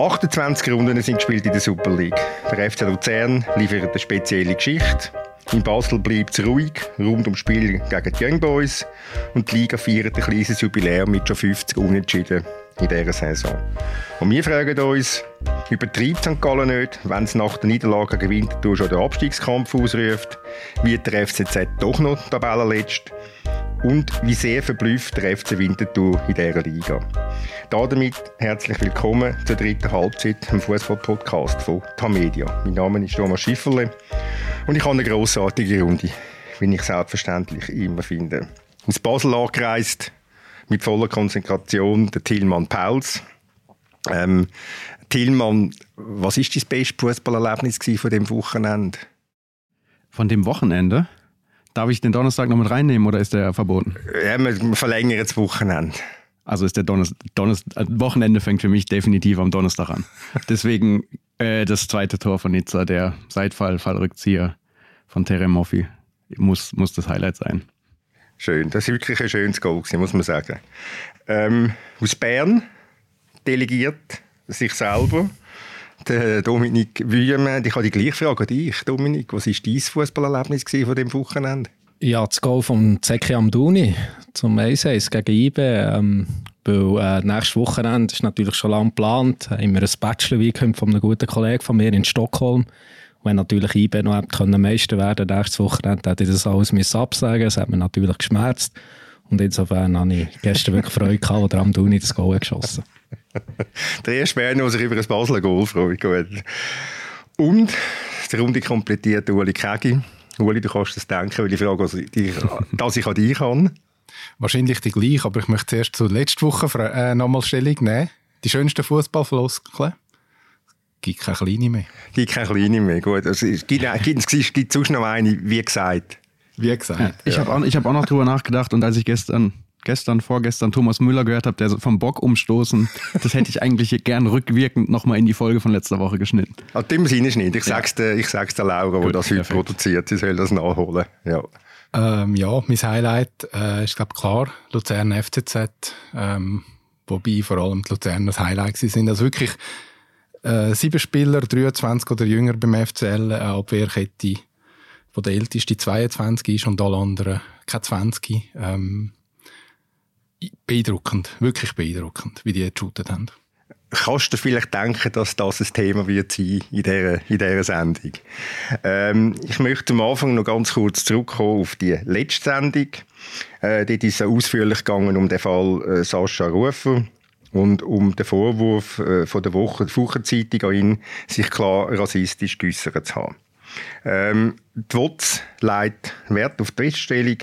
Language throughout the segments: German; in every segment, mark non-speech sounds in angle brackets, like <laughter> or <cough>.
28 Runden sind gespielt in der Super League. Der FC Luzern liefert eine spezielle Geschichte. In Basel bleibt es ruhig, rund ums Spiel gegen die Young Boys. Und die Liga feiert ein kleines Jubiläum mit schon 50 Unentschieden in dieser Saison. Und wir fragen uns, übertreibt St. Gallen nicht, wenn es nach der Niederlage Winterthur schon den Abstiegskampf ausruft? Wird der FCZ doch noch Tabellenletzt? Und wie sehr verblüfft der FC Winterthur in dieser Liga? Damit herzlich willkommen zur dritten Halbzeit im Fußball-Podcast von Tamedia. Mein Name ist Thomas Schifferle und ich habe eine grossartige Runde, wie ich selbstverständlich immer finde. Aus Basel angereist, mit voller Konzentration, der Tilman Pauls. Ähm, Tilman, was ist dein beste Fußballerlebnis von dem Wochenende? Von dem Wochenende? Darf ich den Donnerstag noch mit reinnehmen oder ist der verboten? Ja, wir verlängern das Wochenende. Also ist der Donnerstag, Donnerstag, Wochenende fängt für mich definitiv am Donnerstag an. <laughs> Deswegen äh, das zweite Tor von Nizza, der Seitfall, Fallrückzieher von Terem Moffi, muss, muss das Highlight sein. Schön, das war wirklich ein schönes Goal, muss man sagen. Ähm, aus Bern delegiert sich selber Dominik Wüemann. Ich habe die gleiche Frage an dich, Dominik. Was war dein Fußballerlebnis von dem Wochenende? Ja, das Goal von Zeki Amdouni zum 1 gegen IB. Ähm, weil äh, nächstes Wochenende ist natürlich schon lange geplant. Haben wir ein Bachelor-Weekend von einem guten Kollegen von mir in Stockholm. wenn natürlich IB noch Meister werden nächstes Wochenende, hätte ich das alles absagen Das hat mir natürlich geschmerzt. Und insofern habe ich gestern wirklich Freude gehabt, als Amdouni das Goal geschossen <laughs> Der erste Bern, der sich über ein Basler Goal freut. Und die Runde komplettiert Uli Kegi Uli, du kannst das denken, weil ich frage, dass ich, dass ich an dich kann. Wahrscheinlich die gleiche, aber ich möchte zuerst zur letzten Woche äh, nochmal Stellung nehmen. Die schönsten Fußballfloskeln. Gibt keine kleine mehr. Gibt keine kleine mehr, gut. Also, es gibt, gibt, es gibt sonst noch eine, wie gesagt. Wie gesagt. Ja, ich ja. habe auch, hab auch noch drüber nachgedacht und als ich gestern gestern, vorgestern Thomas Müller gehört habe, der vom Bock umstoßen, das hätte ich eigentlich gern rückwirkend nochmal in die Folge von letzter Woche geschnitten. Ah, dem Sinne nicht. Ich sag's der, ich sag's der Laura, die das heute perfekt. produziert. Sie soll das nachholen. Ja. Ähm, ja, mein Highlight äh, ist, glaube klar, Luzern FCZ. Ähm, wobei vor allem die Luzern das Highlight sind. Also wirklich äh, sieben Spieler, 23 oder jünger beim FCL, eine Abwehrkette, wo der älteste 22 ist und alle anderen keine 20. Ähm, beeindruckend, wirklich beeindruckend, wie die geshootet haben. Kannst du vielleicht denken, dass das ein Thema wird sein in dieser, in dieser Sendung? Ähm, ich möchte am Anfang noch ganz kurz zurückkommen auf die letzte Sendung. Äh, dort ist es ausführlich gegangen um den Fall äh, Sascha Rufer und um den Vorwurf äh, von der Woche, Wochenzeitung an ihn, sich klar rassistisch geäussert zu haben. Ähm, die WOTS legt Wert auf die Feststellung,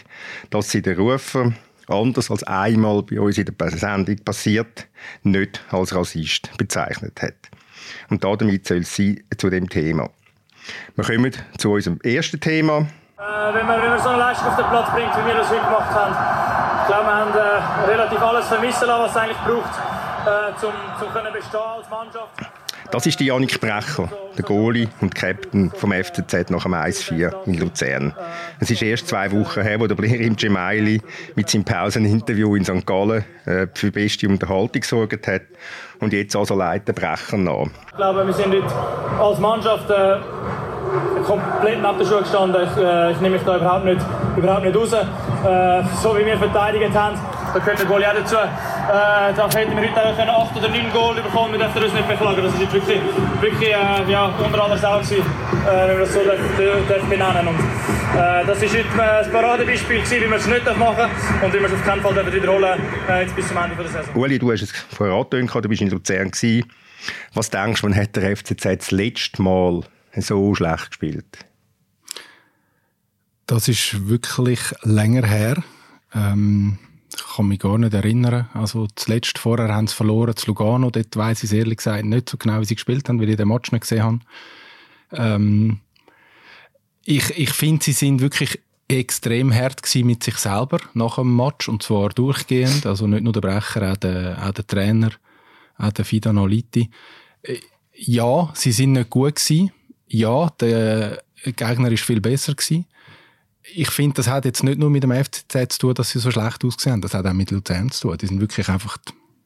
dass sie den Rufer anders als einmal bei uns in der Sendung passiert, nicht als Rassist bezeichnet hat. Und damit soll es sein zu dem Thema. Wir kommen zu unserem ersten Thema. Äh, wenn, man, wenn man so eine Leistung auf den Platz bringt, wie wir das heute gemacht haben, ich glaube, wir haben äh, relativ alles vermissen lassen, was es eigentlich braucht, äh, um, um bestehen als Mannschaft. Das ist die Janik Brecher, der Goalie und Captain vom FCZ nach dem 1-4 in Luzern. Es ist erst zwei Wochen her, wo der Blerim Gemaili mit seinem Pauseninterview in St. Gallen äh, für beste Unterhaltung gesorgt hat. Und jetzt also leitet Brecher nach. Ich glaube, wir sind heute als Mannschaft äh, komplett nach der Schuhe gestanden. Ich, äh, ich nehme mich da überhaupt nicht, überhaupt nicht raus. Äh, so wie wir verteidigt haben, da gehört der Goalie auch dazu. Äh, da hätten wir heute auch 8 oder 9 Goal bekommen, wir dürfen uns nicht beklagen. Das ist jetzt wirklich, wirklich äh, ja, unter aller Sau gewesen, äh, wenn wir das so dürfen, dürfen benennen und äh, Das war heute ein Paradebeispiel, gewesen, wie wir es nicht machen dürfen und wie wir es auf keinen Fall dürfen wiederholen äh, jetzt bis zum Ende der Saison. Uli, du hast es vorher angetönt, du bist in Luzern gewesen. Was denkst du, wann hat der FCZ das letzte Mal so schlecht gespielt? Das ist wirklich länger her. Ähm, ich kann mich gar nicht erinnern. Also zuletzt vorher haben sie verloren zu Lugano. Dort weiss ich es ehrlich gesagt nicht so genau, wie sie gespielt haben, weil ich den Match nicht gesehen habe. Ähm, ich ich finde, sie sind wirklich extrem hart mit sich selber nach dem Match und zwar durchgehend. Also nicht nur der Brecher, auch der, auch der Trainer, auch der Fidan Aliti. Äh, ja, sie sind nicht gut gewesen. Ja, der Gegner ist viel besser gewesen ich finde, das hat jetzt nicht nur mit dem FCZ zu tun, dass sie so schlecht ausgesehen haben. Das hat auch mit Luzern zu tun. Die sind wirklich einfach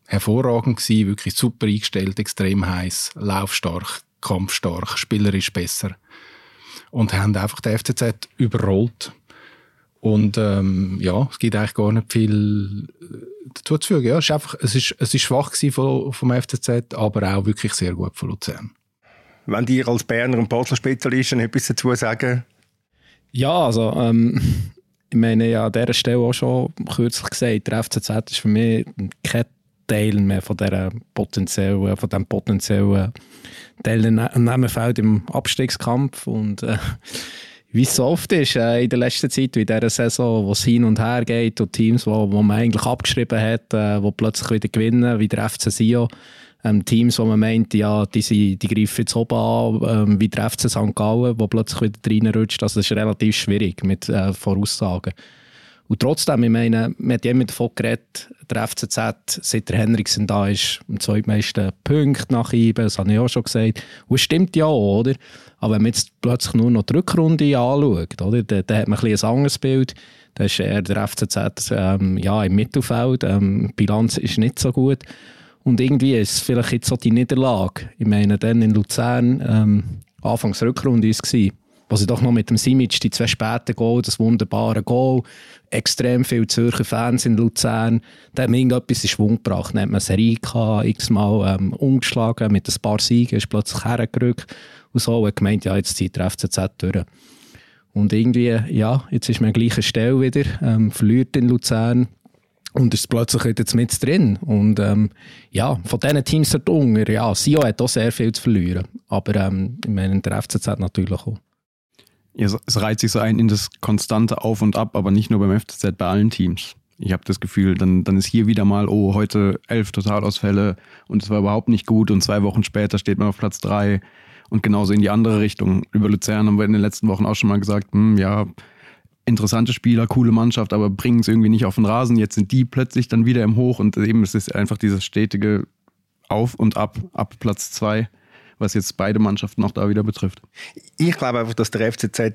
hervorragend gewesen, wirklich super eingestellt, extrem heiß, laufstark, kampfstark, spielerisch besser und haben einfach den FCZ überrollt. Und ähm, ja, es gibt eigentlich gar nicht viel äh, dazu zu fügen. Ja, es, ist einfach, es, ist, es ist schwach vom, vom FCZ, aber auch wirklich sehr gut von Luzern. Wenn dir als Berner und Basel-Spezialisten etwas dazu sagen? Ja, also ähm, <laughs> ich meine ja an dieser Stelle auch schon kürzlich gesagt, der FCZ ist für mich kein Teil mehr von, dieser potenziellen, diesem potenziellen Teilnehmerfeld im Abstiegskampf und äh, <laughs> wie es so oft ist äh, in der letzten Zeit, wie in dieser Saison, wo es hin und her geht und Teams, wo, wo man eigentlich abgeschrieben hat, äh, wo plötzlich wieder gewinnen, wie der FC Sion. Ähm, Teams, wo man meint, ja, die, sind, die greifen jetzt oben an, ähm, wie der FC St. Gallen, wo plötzlich wieder reinrutscht. Also das ist relativ schwierig mit äh, Voraussagen. Und trotzdem, ich meine, wir haben immer davon geredet, der FCZ, seit der Henriksen da ist, am zweitmeisten Punkte nach ihm, das habe ich auch schon gesagt. Und es stimmt ja auch, oder? Aber wenn man jetzt plötzlich nur noch die Rückrunde anschaut, oder, dann, dann hat man ein, ein anderes Bild. Da ist eher der FCZ ähm, ja, im Mittelfeld. Ähm, die Bilanz ist nicht so gut. Und irgendwie ist es vielleicht jetzt so die Niederlage. Ich meine, dann in Luzern, ähm, Anfangs Rückrunde war es, wo sie doch noch mit dem Simic die zwei späten Goal, das wunderbare Goal, extrem viele Zürcher Fans in Luzern, da haben irgendetwas in Schwung gebracht. Dann hat man Serie gehabt, x-mal ähm, umgeschlagen, mit ein paar Siegen, ist plötzlich hergerückt und so und gemeint, ja, jetzt zieht der FCZ durch. Und irgendwie, ja, jetzt ist man an der gleichen Stelle wieder, ähm, verliert in Luzern und ist plötzlich wieder mit drin. Und ähm, ja, von diesen Teams dort unten, ja, Sio hat auch sehr viel zu verlieren. Aber ähm, ich meine, der FCZ natürlich auch. Es reiht sich so ein in das konstante Auf und Ab, aber nicht nur beim FCZ, bei allen Teams. Ich habe das Gefühl, dann, dann ist hier wieder mal, oh, heute elf Totalausfälle und es war überhaupt nicht gut und zwei Wochen später steht man auf Platz drei und genauso in die andere Richtung. Über Luzern haben wir in den letzten Wochen auch schon mal gesagt, hm, ja, interessante Spieler, coole Mannschaft, aber bringen es irgendwie nicht auf den Rasen. Jetzt sind die plötzlich dann wieder im Hoch und eben es ist einfach dieses stetige Auf und Ab, ab Platz zwei was jetzt beide Mannschaften auch da wieder betrifft. Ich glaube einfach, dass der FCZ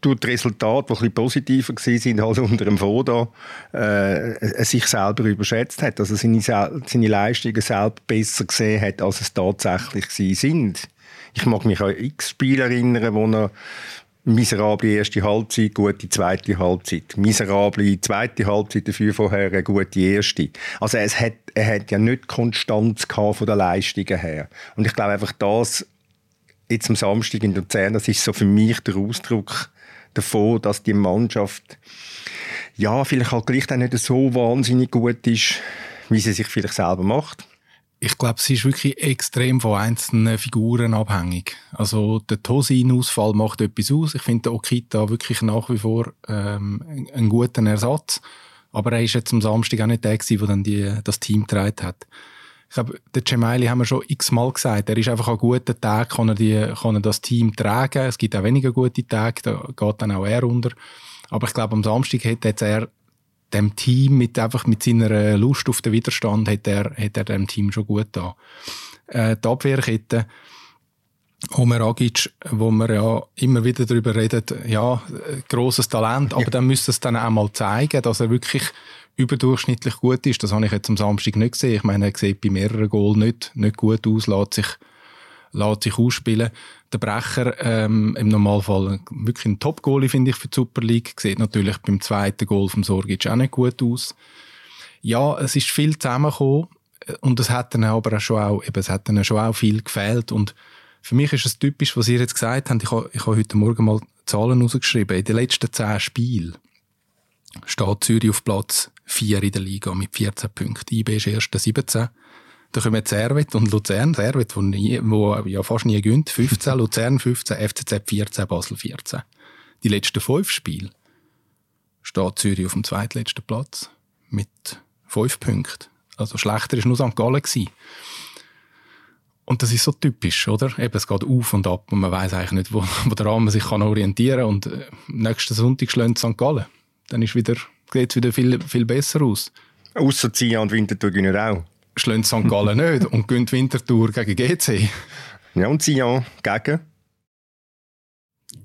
durch die Resultate, die ein positiver waren als unter dem Foda, äh, sich selber überschätzt hat. Also seine, seine Leistungen selbst besser gesehen hat, als es tatsächlich sind. Ich mag mich an x Spiele erinnern, wo er miserable erste Halbzeit, gute zweite Halbzeit. Miserable zweite Halbzeit, dafür vorher eine gute erste. Also es hat, er hat ja nicht Konstanz gehabt von der Leistungen her. Und ich glaube einfach das, jetzt am Samstag in Luzern, das ist so für mich der Ausdruck davon, dass die Mannschaft ja, vielleicht halt gleich nicht so wahnsinnig gut ist, wie sie sich vielleicht selber macht ich glaube, sie ist wirklich extrem von einzelnen Figuren abhängig. Also der Tosin-Ausfall macht etwas aus. Ich finde Okita wirklich nach wie vor ähm, einen guten Ersatz. Aber er ist jetzt am Samstag auch nicht der gewesen, der dann die, das Team getragen hat. Ich glaube, der Cemaili haben wir schon x-mal gesagt. Er ist einfach an guten Tagen, kann er, die, kann er das Team tragen. Es gibt auch weniger gute Tage, da geht dann auch er unter. Aber ich glaube, am Samstag hätte jetzt er dem Team mit einfach mit seiner Lust auf den Widerstand hat er, hat er dem Team schon gut da. Äh, die Abwehrkette, Homer Agic, wo wir ja immer wieder darüber reden, ja, grosses Talent, aber ja. dann müsste es dann auch mal zeigen, dass er wirklich überdurchschnittlich gut ist. Das habe ich jetzt am Samstag nicht gesehen. Ich meine, er sieht bei mehreren Goals nicht, nicht gut aus, lässt sich lässt sich ausspielen. Der Brecher ähm, im Normalfall wirklich ein Top-Goalie, finde ich, für die Super League. Sieht natürlich beim zweiten Goal vom Sorgic auch nicht gut aus. Ja, es ist viel zusammengekommen und es hat dann aber auch schon auch, eben, es hat dann schon auch viel gefehlt und für mich ist es typisch, was ihr jetzt gesagt habt. Ich habe, ich habe heute Morgen mal Zahlen rausgeschrieben. In den letzten zehn Spielen steht Zürich auf Platz 4 in der Liga mit 14 Punkten. IB ist erst 17. Da kommen Servet und Luzern. Servet, wo, nie, wo ja fast nie gönnt. 15, <laughs> Luzern 15, FCZ 14, Basel 14. Die letzten fünf Spiele steht Zürich auf dem zweitletzten Platz mit fünf Punkten. Also schlechter ist nur St. Gallen gewesen. Und das ist so typisch, oder? Eben, es geht auf und ab und man weiß eigentlich nicht, wo, <laughs> wo der Rahmen sich kann orientieren kann. Und äh, nächsten Sonntag schlägt St. Gallen. Dann ist wieder, sieht es wieder viel, viel besser aus. Ausser Ziehen und Winterthur auch schlägt St. Gallen nicht und gönnt Winterthur gegen GC. Ja, und Sion gegen?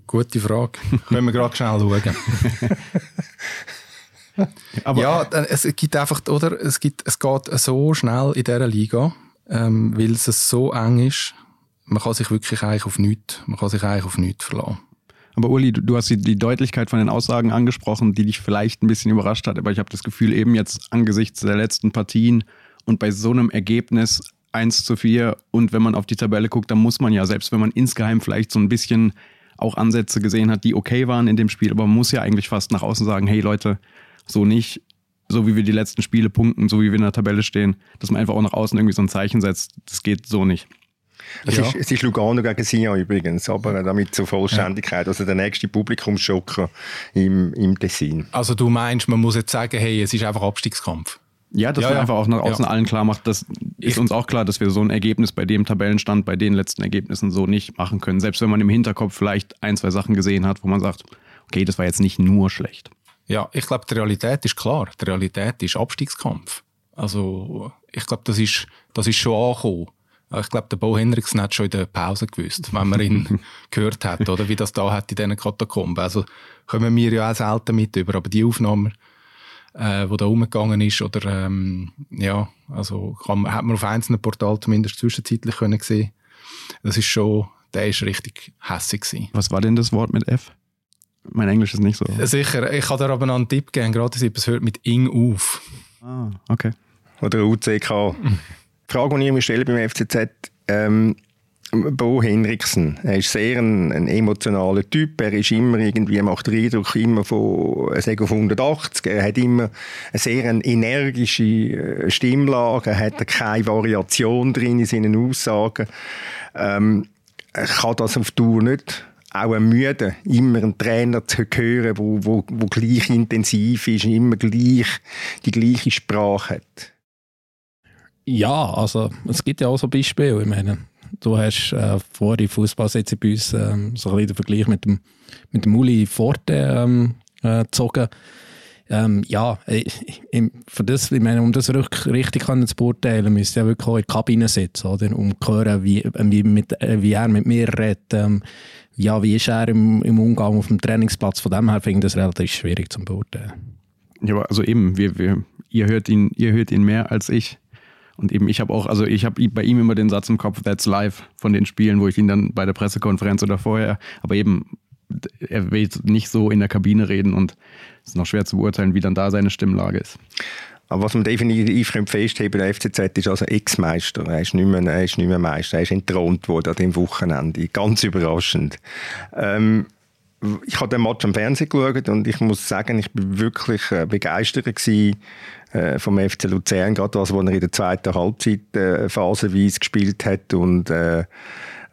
Gute Frage. Können wir gerade schnell schauen. <laughs> Aber ja, es gibt einfach, oder? Es, gibt, es geht so schnell in dieser Liga, ähm, weil es so eng ist. Man kann sich wirklich eigentlich auf nichts, man kann sich eigentlich auf nichts verlassen. Aber Uli, du, hast die, die, Deutlichkeit von den Aussagen angesprochen, die dich vielleicht ein bisschen überrascht hat. Aber ich habe das Gefühl, eben jetzt angesichts der letzten Partien und bei so einem Ergebnis 1 zu 4 und wenn man auf die Tabelle guckt, dann muss man ja, selbst wenn man insgeheim vielleicht so ein bisschen auch Ansätze gesehen hat, die okay waren in dem Spiel, aber man muss ja eigentlich fast nach außen sagen, hey Leute, so nicht, so wie wir die letzten Spiele punkten, so wie wir in der Tabelle stehen, dass man einfach auch nach außen irgendwie so ein Zeichen setzt, das geht so nicht. Es, ja. ist, es ist Lugano gegen Sion übrigens, aber damit zur Vollständigkeit. Ja. Also der nächste Publikumsschocker im, im Tessin. Also du meinst, man muss jetzt sagen, hey, es ist einfach Abstiegskampf? Ja, dass ja, wir ja. einfach auch nach außen ja. allen klar macht, das ist uns auch klar, dass wir so ein Ergebnis bei dem Tabellenstand, bei den letzten Ergebnissen so nicht machen können. Selbst wenn man im Hinterkopf vielleicht ein, zwei Sachen gesehen hat, wo man sagt, okay, das war jetzt nicht nur schlecht. Ja, ich glaube, die Realität ist klar. Die Realität ist Abstiegskampf. Also, ich glaube, das ist, das ist schon angekommen. Ich glaube, der Bo Henriksen hat schon in der Pause gewusst, wenn man ihn <laughs> gehört hat, oder wie das da hat in diesen Katakomben. Also, kommen wir ja auch selten mit über, aber die Aufnahmen, äh, wo da umgegangen ist oder ähm, ja, also kann, hat man auf einzelnen Portalen zumindest zwischenzeitlich können sehen. Das ist schon, der ist richtig hässig gewesen. Was war denn das Wort mit F? Mein Englisch ist nicht so. Sicher, ich kann dir aber noch einen Tipp geben, gerade es hört mit Ing auf. Ah, okay. Oder UCK. <laughs> Die Frage, die ich mir stelle beim FCZ, ähm, Bo Henriksen. Er ist sehr ein, ein, emotionaler Typ. Er ist immer irgendwie, macht den Eindruck immer von, er auf 180. Er hat immer eine sehr energische äh, Stimmlage. Er hat keine Variation drin in seinen Aussagen. Ähm, er kann das auf Tour nicht auch ermüden, immer einen Trainer zu hören, wo, wo, wo gleich intensiv ist, immer gleich die gleiche Sprache hat. Ja, also es gibt ja auch so Beispiele. Ich meine, Du hast äh, vor im Fußballsitzen bei uns ähm, so ein den Vergleich mit dem, mit dem Uli Forte ähm, äh, gezogen. Ähm, ja, ich, ich, für das, ich meine, um das wirklich richtig zu beurteilen, müsste ja wirklich auch in der Kabine sitzen, oder? Um zu hören, wie, wie, mit, äh, wie er mit mir redet. Ähm, ja, wie ist er im, im Umgang auf dem Trainingsplatz? Von dem her finde ich das relativ schwierig zu beurteilen. Ja, also eben, wir, wir, ihr, hört ihn, ihr hört ihn mehr als ich. Und eben, ich habe auch, also ich habe bei ihm immer den Satz im Kopf, that's live von den Spielen, wo ich ihn dann bei der Pressekonferenz oder vorher, aber eben, er will nicht so in der Kabine reden und es ist noch schwer zu beurteilen, wie dann da seine Stimmlage ist. Aber was man definitiv festheben der FCZ ist also Ex-Meister. Er ist, nicht mehr, er ist nicht mehr Meister. Er ist entthront worden an dem Wochenende. Ganz überraschend. Ähm, ich habe den Match am Fernsehen geschaut und ich muss sagen, ich bin wirklich äh, begeistert gewesen, äh, vom FC Luzern, gerade das, was er in der zweiten Halbzeit äh, phasenweise gespielt hat und äh,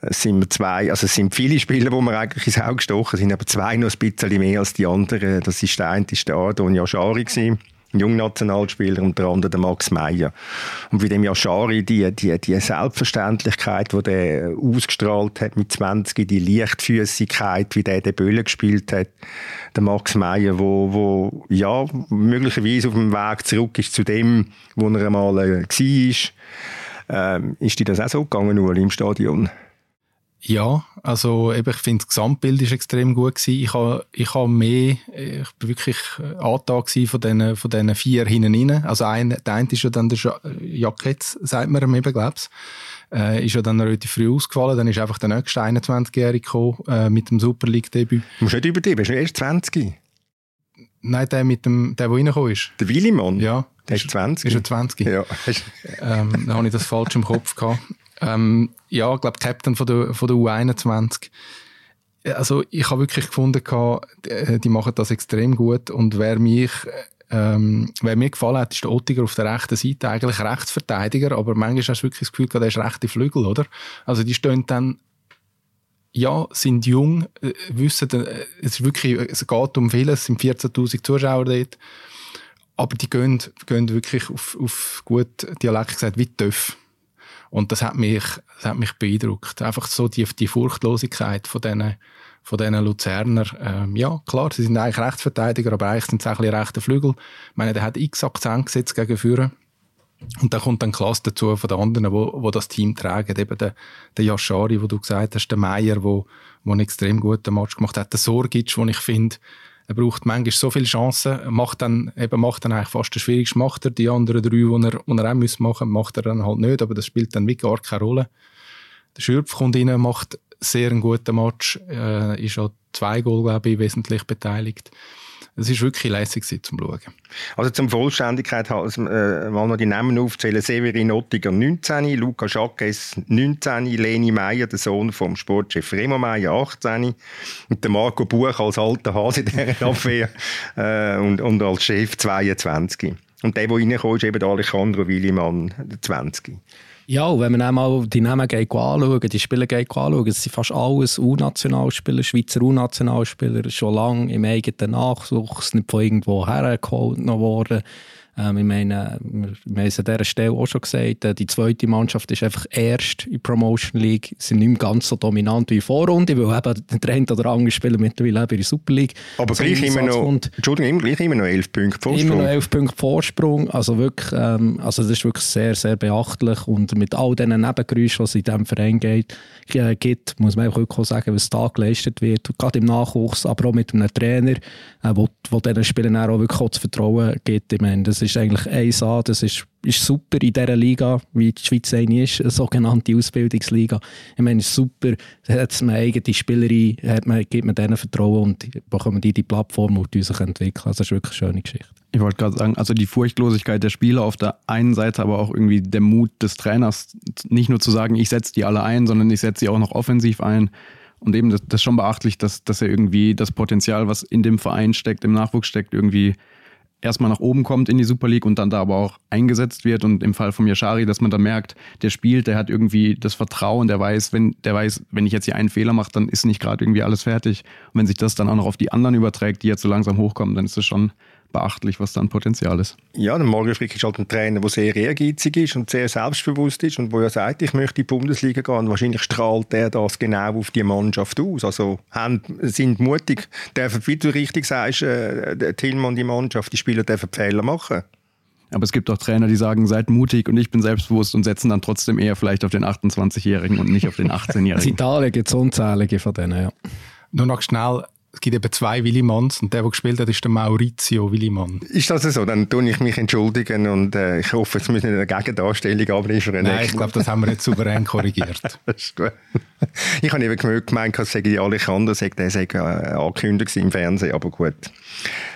es sind wir zwei, also es sind viele Spieler, die mir eigentlich ins Auge gestochen sind, aber zwei noch ein bisschen mehr als die anderen. Das ist der eine, ist der Ardon Yashari gewesen Jungnationalspieler, unter anderem der Max Meyer. Und wie dem Yashari die, die, die Selbstverständlichkeit, die der ausgestrahlt hat mit 20, die Leichtfüßigkeit, wie der den Böllen gespielt hat, der Max Meyer, wo, wo ja, möglicherweise auf dem Weg zurück ist zu dem, wo er einmal äh, war. Ähm, ist dir das auch so gegangen, Ueli, im Stadion? Ja, also eben, ich finde, das Gesamtbild ist extrem gut gewesen. Ich habe, ich habe mehr, ich bin wirklich Antrag von diesen, von diesen vier hinten rein. Also ein, der eine ist ja dann der Jacket, sagt man ihm eben, glaub's. Äh, ist ja dann relativ früh ausgefallen. Dann ist einfach der nächste 21-Jährige gekommen, äh, mit dem Super League-Debüt. Du musst nicht übertreiben, bist du erst 20? Nein, der mit dem, der, der reingekommen ist. Der Willimann? Ja. Der ist 20? Ist er 20? Ja. ähm, da habe ich das falsch im Kopf gehabt. Ähm, ja, ich glaube, Captain von der, von der U21. Also, ich habe wirklich gefunden, äh, die machen das extrem gut. Und wer mich, ähm, wer mir gefallen hat, ist der Ottiger auf der rechten Seite, eigentlich Rechtsverteidiger, aber manchmal hast du wirklich das Gefühl, der ist rechte Flügel, oder? Also, die stehen dann ja, sind jung, äh, wissen, äh, es, ist wirklich, es geht um vieles, es sind 14.000 Zuschauer dort, aber die gehen, gehen wirklich auf, auf gut Dialekt gesagt wie Töff. Und das hat mich, das hat mich beeindruckt. Einfach so die, die Furchtlosigkeit von diesen, von diesen Luzerner. Ähm, ja, klar, sie sind eigentlich Rechtsverteidiger, aber eigentlich sind sie auch ein bisschen rechte Flügel. Ich meine, der hat x Akzent gesetzt gegen Führer. Und da kommt dann Klasse dazu von den anderen, wo, wo das Team tragen. Eben der, der Yashari, wo du gesagt hast, der Meier, wo, wo einen extrem guten Match gemacht hat. Der Sorgic, wo ich finde, Er braucht manchmal so viele Chancen, macht dann, eben macht dann eigentlich fast das Schwierigste, macht er die anderen drei, die er, die er auch muss machen macht er dann halt nicht, aber das spielt dann wirklich gar keine Rolle. Der Schürpf kommt rein, macht sehr einen guten Match, äh, ist an zwei Goal, glaube ich, wesentlich beteiligt es ist wirklich lässig zum Schauen. Also zum Vollständigkeit also, äh, mal noch die Namen aufzählen. Severin Ottiger 19, Luca Schackes 19, Leni Meyer, der Sohn vom Sportchef Remo Meyer 18 und der Marco Buch als alter Hase in dieser <laughs> Abwehr äh, und, und als Chef 22. Und der, der reinkommt, ist eben der Alejandro Willimann, 20. Ja, wenn man einmal die Namen anschauen, die Spieler anschauen, es sind fast alles U-Nationalspieler, Schweizer U-Nationalspieler, schon lange im eigenen Nachwuchs, nicht von irgendwo hergeholt worden. Ähm, ich meine, wir, wir haben es an dieser Stelle auch schon gesagt, äh, die zweite Mannschaft ist einfach erst in der Promotion League, Sie sind nicht mehr ganz so dominant wie in Vorrunde, weil eben der eine oder andere Spieler mittlerweile in der Super League. Aber gleich immer, noch. Entschuldigung, gleich immer noch elf Punkte Vorsprung. Immer noch elf Punkte Vorsprung, also wirklich, ähm, also das ist wirklich sehr, sehr beachtlich und mit all diesen Nebengeräuschen, die es in diesem Verein geht, äh, gibt, muss man auch sagen, was da geleistet wird, gerade im Nachwuchs, aber auch mit einem Trainer, äh, wo, wo diesen Spielern auch wirklich auch das Vertrauen gibt. Ich meine, das ist eigentlich 1A, das ist, ist super in dieser Liga, wie die Schweiz eine ist, eine sogenannte Ausbildungsliga. Ich meine, ist super, hat man eigene Spielerin, hat man, gibt man denen Vertrauen und bekommen die die Plattform, wo die sich entwickeln. Also das ist wirklich eine schöne Geschichte. Ich wollte gerade sagen, also die Furchtlosigkeit der Spieler auf der einen Seite, aber auch irgendwie der Mut des Trainers, nicht nur zu sagen, ich setze die alle ein, sondern ich setze sie auch noch offensiv ein. Und eben, das, das ist schon beachtlich, dass, dass er irgendwie das Potenzial, was in dem Verein steckt, im Nachwuchs steckt, irgendwie erstmal nach oben kommt in die Super League und dann da aber auch eingesetzt wird. Und im Fall von Yashari, dass man da merkt, der spielt, der hat irgendwie das Vertrauen, der weiß, wenn, der weiß, wenn ich jetzt hier einen Fehler mache, dann ist nicht gerade irgendwie alles fertig. Und wenn sich das dann auch noch auf die anderen überträgt, die jetzt so langsam hochkommen, dann ist das schon beachtlich, was dann Potenzial ist. Ja, der Mario Frick ist halt ein Trainer, der sehr ehrgeizig ist und sehr selbstbewusst ist und wo er sagt, ich möchte in die Bundesliga gehen. Und wahrscheinlich strahlt er das genau auf die Mannschaft aus. Also haben, sind mutig, dürfen, wie du richtig sagst, äh, Tillmann, die Mannschaft, die Spieler dürfen Fehler machen. Aber es gibt auch Trainer, die sagen, seid mutig und ich bin selbstbewusst und setzen dann trotzdem eher vielleicht auf den 28-Jährigen und nicht auf den <laughs> 18-Jährigen. In Italien gibt es unzählige von denen, ja. Nur noch schnell es gibt eben zwei Willimanns und der, der gespielt hat, ist der Maurizio Willimann. Ist das so? Dann tue ich mich entschuldigen und äh, ich hoffe, es müssen eine Gegendarstellung abliefern. Nein, ich glaube, das haben wir nicht souverän korrigiert. <laughs> das ist gut. Ich habe eben gemeint, dass die Alejandro sagt, der sei äh, angekündigt im Fernsehen, aber gut.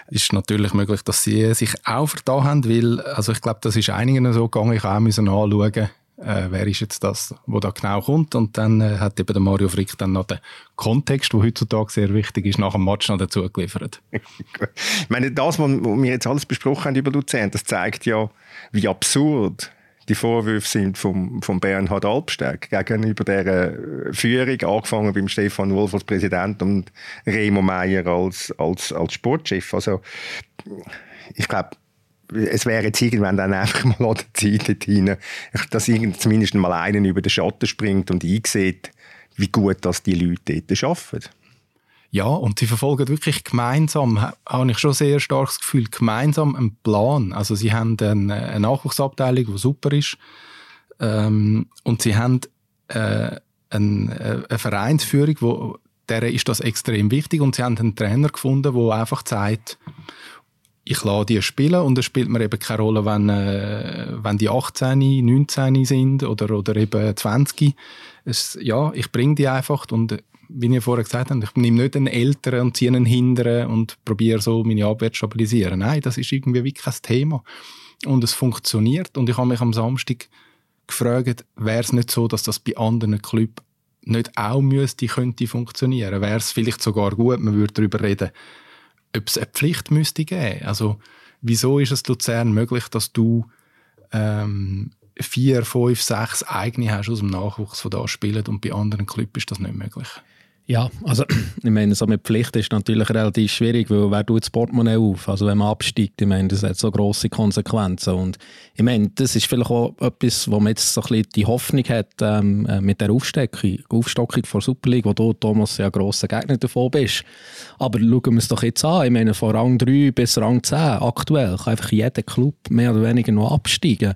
Ist natürlich möglich, dass sie sich auch vertan haben, weil, also ich glaube, das ist einigen so gegangen, ich auch müssen anschauen äh, wer ist jetzt das, wo da genau kommt. Und dann äh, hat eben der Mario Frick dann noch den Kontext, der heutzutage sehr wichtig ist, nach dem Match noch dazu geliefert. <laughs> ich meine, das, was wir jetzt alles besprochen haben über Luzern, das zeigt ja, wie absurd die Vorwürfe sind vom, vom Bernhard Albsteg gegenüber der äh, Führung, angefangen beim Stefan Wolf als Präsident und Remo Meyer als, als, als Sportchef. Also, ich glaube, es wäre jetzt irgendwann dann einfach mal an der Zeit dorthin, dass zumindest mal einen über den Schatten springt und einsieht, wie gut das die Leute dort arbeiten. Ja, und sie verfolgen wirklich gemeinsam, habe ich schon sehr starkes Gefühl, gemeinsam einen Plan. Also sie haben eine, eine Nachwuchsabteilung, die super ist, ähm, und sie haben äh, eine, äh, eine Vereinsführung, wo, der ist das extrem wichtig, und sie haben einen Trainer gefunden, der einfach sagt, ich lasse die spielen und es spielt mir eben keine Rolle, wenn, äh, wenn die 18, 19 sind oder, oder eben 20. Es, ja, ich bringe die einfach und wie ich vorher gesagt habe, ich nehme nicht einen Älteren und ziehe ihn hindern und probiere so meine Abwehr zu stabilisieren. Nein, das ist irgendwie wirklich kein Thema. Und es funktioniert. Und ich habe mich am Samstag gefragt, wäre es nicht so, dass das bei anderen Clubs nicht auch müsste, könnte funktionieren? Wäre es vielleicht sogar gut, man würde darüber reden, ob es eine Pflicht müsste geben. Also wieso ist es Luzern möglich, dass du ähm, vier, fünf, sechs eigene hast aus dem Nachwuchs, die da spielen und bei anderen Clubs ist das nicht möglich? Ja, also <clears throat> ich meine, so mit Pflicht ist natürlich relativ schwierig, weil wer tut das Portemonnaie auf? Also wenn man absteigt, ich meine, das hat so grosse Konsequenzen und ich meine, das ist vielleicht auch etwas, wo man jetzt so ein bisschen die Hoffnung hat ähm, äh, mit der Aufstockung, Aufstockung von Super League, wo du, Thomas, ja grosser Gegner davon bist. Aber schauen wir es doch jetzt an, ich meine, von Rang 3 bis Rang 10 aktuell kann einfach jeder Club mehr oder weniger noch absteigen.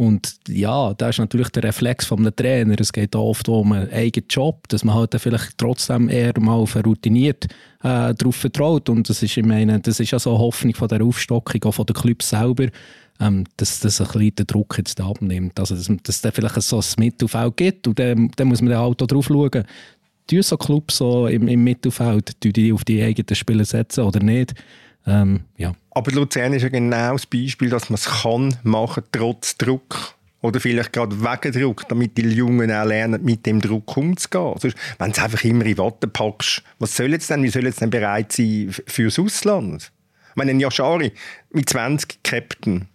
Und ja, da ist natürlich der Reflex vom Trainer. Es geht oft um einen eigenen Job, dass man halt vielleicht trotzdem eher mal auf routiniert äh, darauf vertraut. Und das ist, ich meine, das ist ja so eine Hoffnung von der Aufstockung, auch von den Clubs selber, ähm, dass das ein bisschen den Druck jetzt abnimmt. Also, dass, es vielleicht so ein Mittelfeld gibt und dann, dann muss man dann halt auch drauf schauen, tun so Clubs so im, im Mittelfeld die auf die eigenen Spieler setzen oder nicht. Ähm, ja. Aber Luzern ist ja genau das Beispiel, dass man es kann machen, trotz Druck. Oder vielleicht gerade wegen Druck, damit die Jungen auch lernen, mit dem Druck umzugehen. Sonst, wenn du es einfach immer in Watte packst, was soll jetzt denn, wie soll jetzt denn bereit sein fürs Ausland? Ich meine, ein Yashari mit 20 Captain,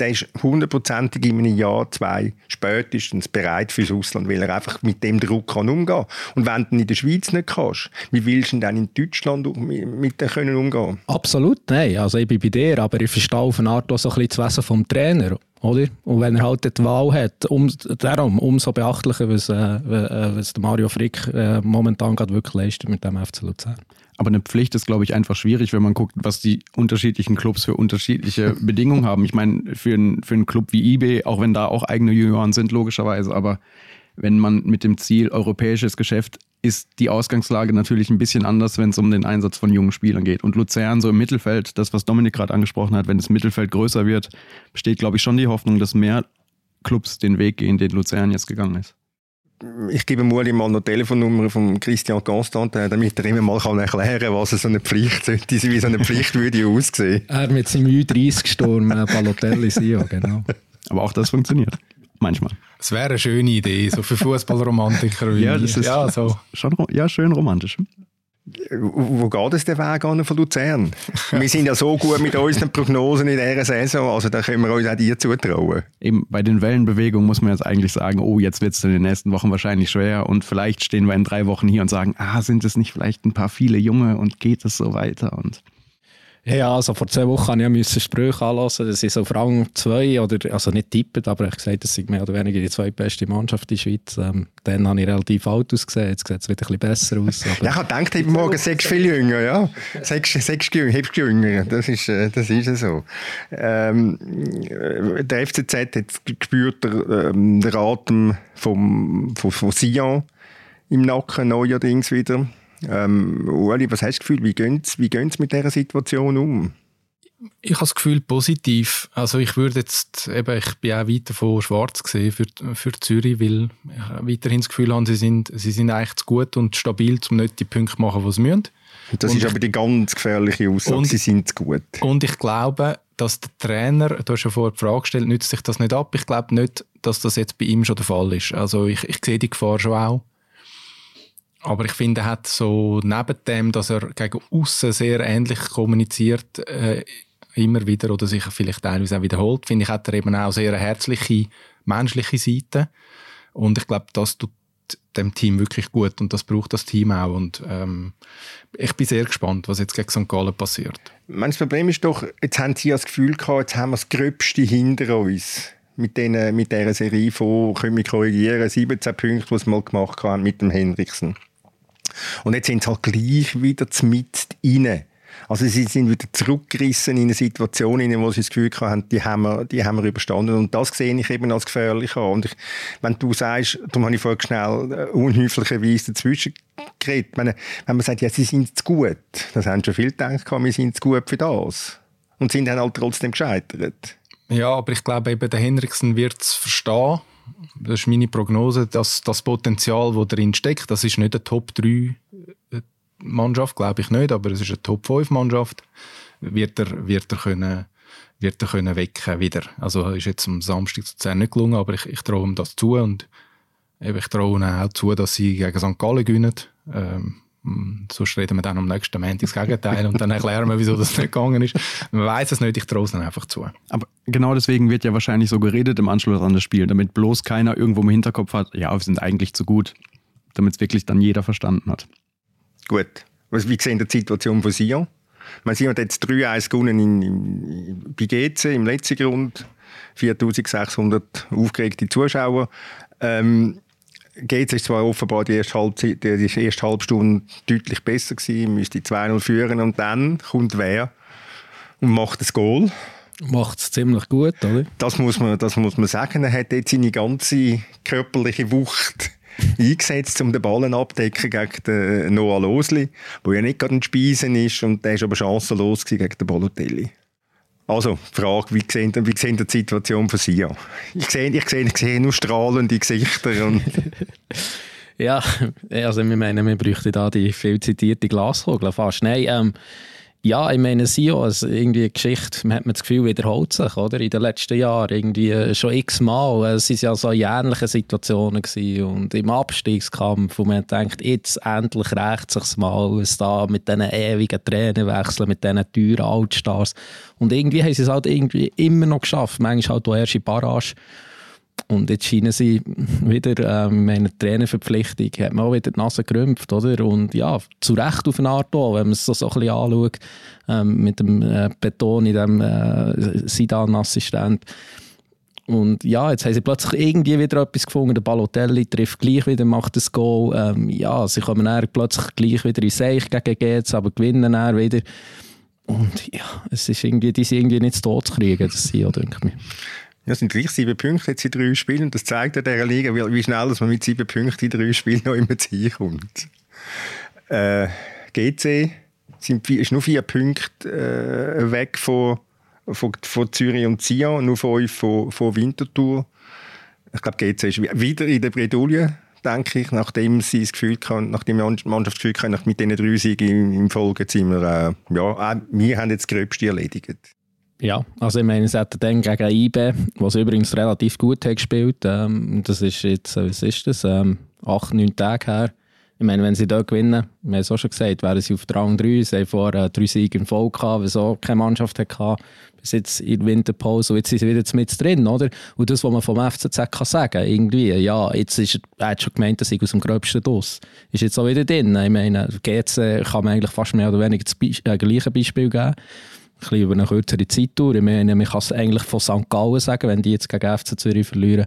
der ist hundertprozentig in einem Jahr, zwei spätestens bereit fürs Ausland, weil er einfach mit dem Druck kann umgehen kann. Und wenn du in der Schweiz nicht kannst, wie willst du denn in Deutschland mit dem können umgehen? Absolut, nein. Also ich bin bei dir, aber ich verstehe auf eine Art auch so ein bisschen das Wesen vom Trainer. Oder? Und wenn er halt die Wahl hat, um, darum umso beachtlicher, was, äh, was Mario Frick äh, momentan gerade wirklich leistet mit dem FC Luzern. Aber eine Pflicht ist, glaube ich, einfach schwierig, wenn man guckt, was die unterschiedlichen Clubs für unterschiedliche <laughs> Bedingungen haben. Ich meine, für, ein, für einen Club wie eBay, auch wenn da auch eigene Junioren sind, logischerweise, aber wenn man mit dem Ziel europäisches Geschäft ist die Ausgangslage natürlich ein bisschen anders, wenn es um den Einsatz von jungen Spielern geht. Und Luzern so im Mittelfeld, das, was Dominik gerade angesprochen hat, wenn das Mittelfeld größer wird, besteht, glaube ich, schon die Hoffnung, dass mehr Clubs den Weg gehen, den Luzern jetzt gegangen ist ich gebe Muli mal noch die Telefonnummer von Christian Constant, damit er immer mal kann erklären kann, was so eine Pflicht sollte, wie so eine Pflicht würde <laughs> aussehen. Er mit seinem Ü30-Sturm äh, Balotelli Sio, genau. Aber auch das funktioniert. Manchmal. Es wäre eine schöne Idee, so für Fußballromantiker wie Ja, das ist ja, so. schon, ja, schön romantisch. Wo geht es den Weg an von Luzern? wir sind ja so gut mit unseren Prognosen in dieser Saison, also da können wir uns auch dir zutrauen. Eben bei den Wellenbewegungen muss man jetzt eigentlich sagen, oh, jetzt wird es in den nächsten Wochen wahrscheinlich schwer und vielleicht stehen wir in drei Wochen hier und sagen, ah, sind es nicht vielleicht ein paar viele Junge und geht es so weiter und ja, also vor zwei Wochen musste ich Sprüche anlassen, dass ich so auf Rang 2 oder, also nicht tippet, aber ich gesagt, das sind mehr oder weniger die zweitbeste Mannschaft in der Schweiz. Ähm, dann habe ich relativ alt ausgesehen, jetzt sieht es wieder ein bisschen besser aus. <laughs> Ja, ich habe gedacht, heute Morgen sechs viel jünger, ja. Sechs, sechs jünger, das ist, äh, das ist so. Ähm, der FCZ hat gespürt, ähm, der Atem vom, von, von Sion im Nacken neuerdings wieder. Ähm, Uli, was hast du das Gefühl, wie gehen sie wie mit dieser Situation um? Ich habe das Gefühl positiv. Also ich würde jetzt, eben, ich bin auch weiter von schwarz gesehen für, für Zürich, weil ich weiterhin das Gefühl habe, sie sind, sie sind eigentlich zu gut und stabil, um nicht die Punkte zu machen, die sie müssen. Das und ist aber die ganz gefährliche Aussage, und, sie sind zu gut. Und ich glaube, dass der Trainer, du hast ja vorher die Frage gestellt, nützt sich das nicht ab? Ich glaube nicht, dass das jetzt bei ihm schon der Fall ist. Also ich, ich sehe die Gefahr schon auch. Aber ich finde, er hat so neben dem, dass er gegen außen sehr ähnlich kommuniziert, äh, immer wieder oder sich vielleicht teilweise auch wiederholt, finde ich, hat er eben auch sehr eine herzliche, menschliche Seite. Und ich glaube, das tut dem Team wirklich gut und das braucht das Team auch. Und ähm, ich bin sehr gespannt, was jetzt gegen St. Gallen passiert. Mein Problem ist doch, jetzt haben sie das Gefühl gehabt, jetzt haben wir das Gröbste hinter uns mit, den, mit dieser Serie von, können wir korrigieren, 17 Punkte, die sie mal gemacht haben mit dem Henriksen. Und jetzt sind sie halt gleich wieder mit rein. Also sie sind wieder zurückgerissen in eine Situation, in der sie das Gefühl haben, die haben, wir, die haben wir überstanden. Und das sehe ich eben als gefährlich an. Und ich, wenn du sagst, darum habe ich vorhin schnell äh, unhöflicherweise dazwischen geredet, meine, wenn man sagt, ja, sie sind zu gut, das haben schon viele gedacht, wir sind zu gut für das. Und sind dann halt trotzdem gescheitert. Ja, aber ich glaube eben, der Henriksen wird es verstehen das ist meine Prognose, dass das Potenzial, das drin steckt, das ist nicht eine Top 3 äh, Mannschaft, glaube ich nicht, aber es ist eine Top 5 Mannschaft, wird er, wird er können wird er können wecken wieder. Also ist jetzt am Samstag zu 10 nicht gelungen, aber ich, ich traue ihm das zu und ich traue ihnen auch zu, dass sie gegen St. Gallen gewinnen. Ähm, hm, sonst reden wir dann am nächsten Montag das Gegenteil und dann erklären wir, wieso das nicht gegangen ist. Man weiß es nicht, ich traue es dann einfach zu. Aber genau deswegen wird ja wahrscheinlich so geredet im Anschluss an das Spiel, damit bloß keiner irgendwo im Hinterkopf hat, ja, wir sind eigentlich zu gut, damit es wirklich dann jeder verstanden hat. Gut. Was, wie sehen die Situation von Sion? Man sieht jetzt 3-1 gewonnen in, in, bei GC im letzten Grund, 4600 aufgeregte Zuschauer. Ähm, geht es zwar offenbar die erste, Halbzeit, die erste Halbstunde deutlich besser gewesen, müsste 2-0 führen und dann kommt wer und macht das Goal. Macht es ziemlich gut, oder? Das muss, man, das muss man sagen. Er hat jetzt seine ganze körperliche Wucht <laughs> eingesetzt, um den Ballen abdecken gegen den Noah Losli, der ja nicht gerade ein Speisen ist und der ist aber chancenlos gegen den Balotelli. Also, Frage, wie sehen, wie sehen die Situation von Sia? Ich sehe, ich sehe, ich sehe nur strahlende Gesichter. Und <laughs> ja, also wir meinen, wir bräuchten da die viel zitierte Glaskugel fast. Nein, ähm, ja, ich meine, Sio, also irgendwie eine Geschichte, man hat das Gefühl, wiederholt sich, oder? In den letzten Jahren, irgendwie äh, schon x-mal. Es waren ja so ähnliche Situationen gewesen und im Abstiegskampf, wo man denkt, jetzt endlich rächt sich mal, es da mit diesen ewigen Trainerwechseln, mit diesen teuren Altstars. Und irgendwie haben sie es halt irgendwie immer noch geschafft. Manchmal halt auch erst in Barrage. Und jetzt scheinen sie wieder, ähm, meine Trainerverpflichtung, hat man auch wieder die Nase gerümpft, oder? Und ja, zu Recht auf eine Art auch, wenn man es so, so ein bisschen anschaut, ähm, mit dem äh, Beton in dem äh, Sidan-Assistent. Und ja, jetzt haben sie plötzlich irgendwie wieder etwas gefunden. Der Balotelli trifft gleich wieder, macht das Goal. Ähm, ja, sie kommen dann plötzlich gleich wieder in Seich gegen GZ, aber gewinnen dann wieder. Und ja, es ist irgendwie, die sind irgendwie nicht tot zu kriegen, das sie, denke ich es sind gleich sieben Punkte jetzt in drei Spielen. Und das zeigt ja dieser Liga, wie, schnell dass man mit sieben Punkten in drei Spielen noch immer zu hinkommt. Äh, GC sind, ist nur vier Punkte äh, weg von, von, von Zürich und Sion, nur fünf von, von Winterthur. Ich glaube, GC ist wieder in der Bredouille, denke ich, nachdem sie das Gefühl kann, nachdem die Mannschaft das Gefühl kann, mit diesen drei Siegen im, im Folge sind wir, äh, ja, wir haben jetzt das Gröbste erledigt. Ja, also ich meine, es hat dann gegen IB, was übrigens relativ gut hat gespielt, ähm, das ist jetzt, äh, was ist das, ähm, acht, neun Tage her. Ich meine, wenn sie dort gewinnen, wir haben es auch schon gesagt, wären sie auf Rang 3, sie haben vorher äh, drei Siege in Folge gehabt, auch keine Mannschaft hatte, bis jetzt in der Winterpause und jetzt sind sie wieder mit drin, oder? Und das, was man vom FCZ kann sagen, irgendwie, ja, jetzt ist er, hat schon gemeint, dass ich aus dem gröbsten Doss ist jetzt auch wieder drin. Ich meine, GC kann man eigentlich fast mehr oder weniger das äh, gleiche Beispiel geben bisschen über eine kürzere Zeit durch. Ich meine, man kann es eigentlich von St. Gallen sagen, wenn die jetzt gegen FC Zürich verlieren.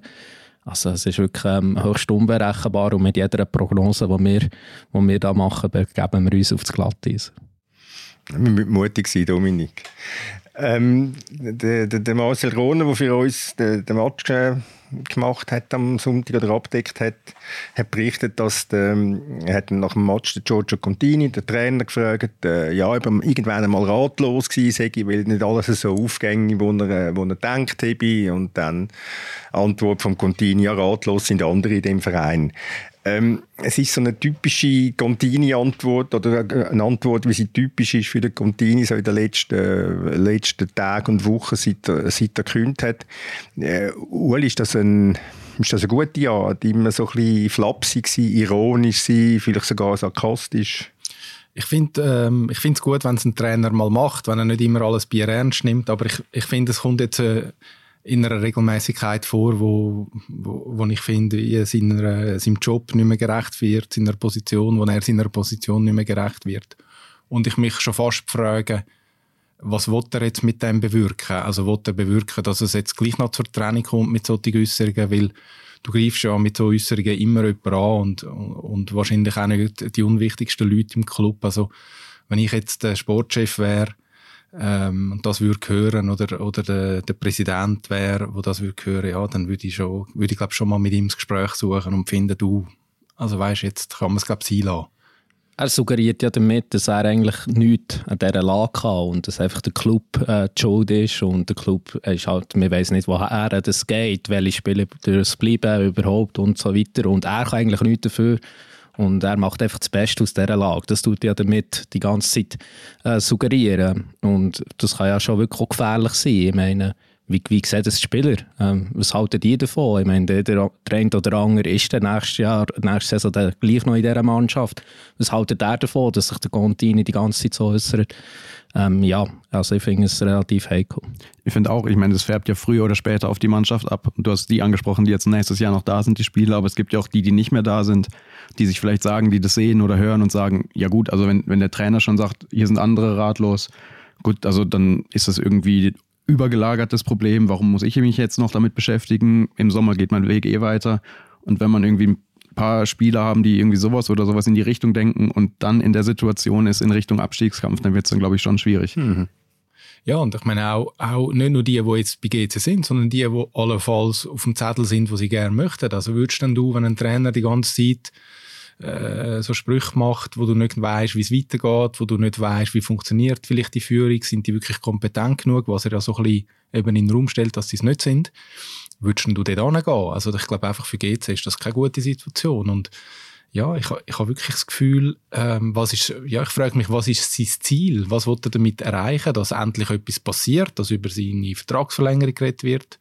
Also es ist wirklich ähm, höchst unberechenbar und mit jeder Prognose, die wir, die wir da machen, begeben wir uns auf das Glatteis. Wir müssen mutig sein, Dominik. Ähm, der, der, Marcel Rohner, der für uns den, den Match äh, gemacht hat am Sonntag oder abdeckt hat, hat berichtet, dass der, ähm, er hat nach dem Match der Giorgio Contini, der Trainer, gefragt, äh, ja, ob er irgendwann einmal ratlos sei, weil nicht alles so aufgänge, wo er, äh, wo er denkt habe. Und dann Antwort vom Contini, ja, ratlos sind andere in dem Verein. Ähm, es ist so eine typische Contini-Antwort oder eine Antwort, wie sie typisch ist für den Contini so in den letzten, letzten Tagen und Wochen, seit, er, seit er gekündigt hat. Äh, Uli, ist das, ein, ist das eine gute Art? Immer so ein bisschen flapsig sein, ironisch sein, vielleicht sogar sarkastisch? Ich finde ähm, es gut, wenn es ein Trainer mal macht, wenn er nicht immer alles Bier ernst nimmt, aber ich, ich finde, es kommt jetzt... Äh, in einer Regelmäßigkeit vor, wo, wo, wo ich finde, er seiner, seinem Job nicht mehr gerecht wird, seiner Position, wo er seiner Position nicht mehr gerecht wird. Und ich mich schon fast frage, was will er jetzt mit dem bewirken? Also will er bewirken, dass es jetzt gleich noch zur Training kommt mit solchen Äußerungen, weil du greifst ja mit solchen Äußerungen immer jemanden an und, und wahrscheinlich auch nicht die unwichtigsten Leute im Club. Also wenn ich jetzt der Sportchef wäre, ähm, und das würde hören oder, oder der, der Präsident wäre, wo das würde hören, ja, dann würde ich schon, würde ich glaube schon mal mit ihm das Gespräch suchen und finden, du, also weißt, jetzt kann man es glaube sein Er suggeriert ja damit, dass er eigentlich nichts an dieser Lage hat und dass einfach der Club äh, Schuld ist und der Club ist halt, wir wissen nicht, woher das geht, welche Spiele das bleiben überhaupt und so weiter. Und er kann eigentlich nichts dafür, und er macht einfach das Beste aus dieser Lage. Das tut ja damit die ganze Zeit äh, suggerieren. Und das kann ja schon wirklich gefährlich sein. Ich meine, wie, wie sehen das die Spieler? Ähm, was halten die davon? Ich meine, der, eine oder andere ist dann nächstes Jahr, nächste Saison dann gleich noch in dieser Mannschaft. Was haltet der davon, dass sich der Contini die ganze Zeit so äußert? Ähm, ja, also ich finde es relativ heikel. Ich finde auch, ich meine, das färbt ja früher oder später auf die Mannschaft ab. Du hast die angesprochen, die jetzt nächstes Jahr noch da sind, die Spieler, aber es gibt ja auch die, die nicht mehr da sind, die sich vielleicht sagen, die das sehen oder hören und sagen, ja gut, also wenn, wenn der Trainer schon sagt, hier sind andere ratlos, gut, also dann ist das irgendwie übergelagertes Problem. Warum muss ich mich jetzt noch damit beschäftigen? Im Sommer geht mein Weg eh weiter. Und wenn man irgendwie ein paar Spieler haben, die irgendwie sowas oder sowas in die Richtung denken und dann in der Situation ist in Richtung Abstiegskampf, dann wird es dann, glaube ich, schon schwierig. Mhm. Ja, und ich meine auch, auch nicht nur die, die jetzt bei GC sind, sondern die, die allenfalls auf dem Zettel sind, wo sie gerne möchten. Also würdest denn du, wenn ein Trainer die ganze Zeit äh, so Sprüche macht, wo du nicht weißt, wie es weitergeht, wo du nicht weißt, wie funktioniert vielleicht die Führung, sind die wirklich kompetent genug, was er ja so ein bisschen eben in den Raum stellt, dass sie es nicht sind, würdest du dort hingehen? Also ich glaube einfach für GC ist das keine gute Situation und ja, ich, ich habe wirklich das Gefühl, ähm, was ist, ja, ich frage mich, was ist sein Ziel? Was will er damit erreichen? Dass endlich etwas passiert, dass über seine Vertragsverlängerung geredet wird,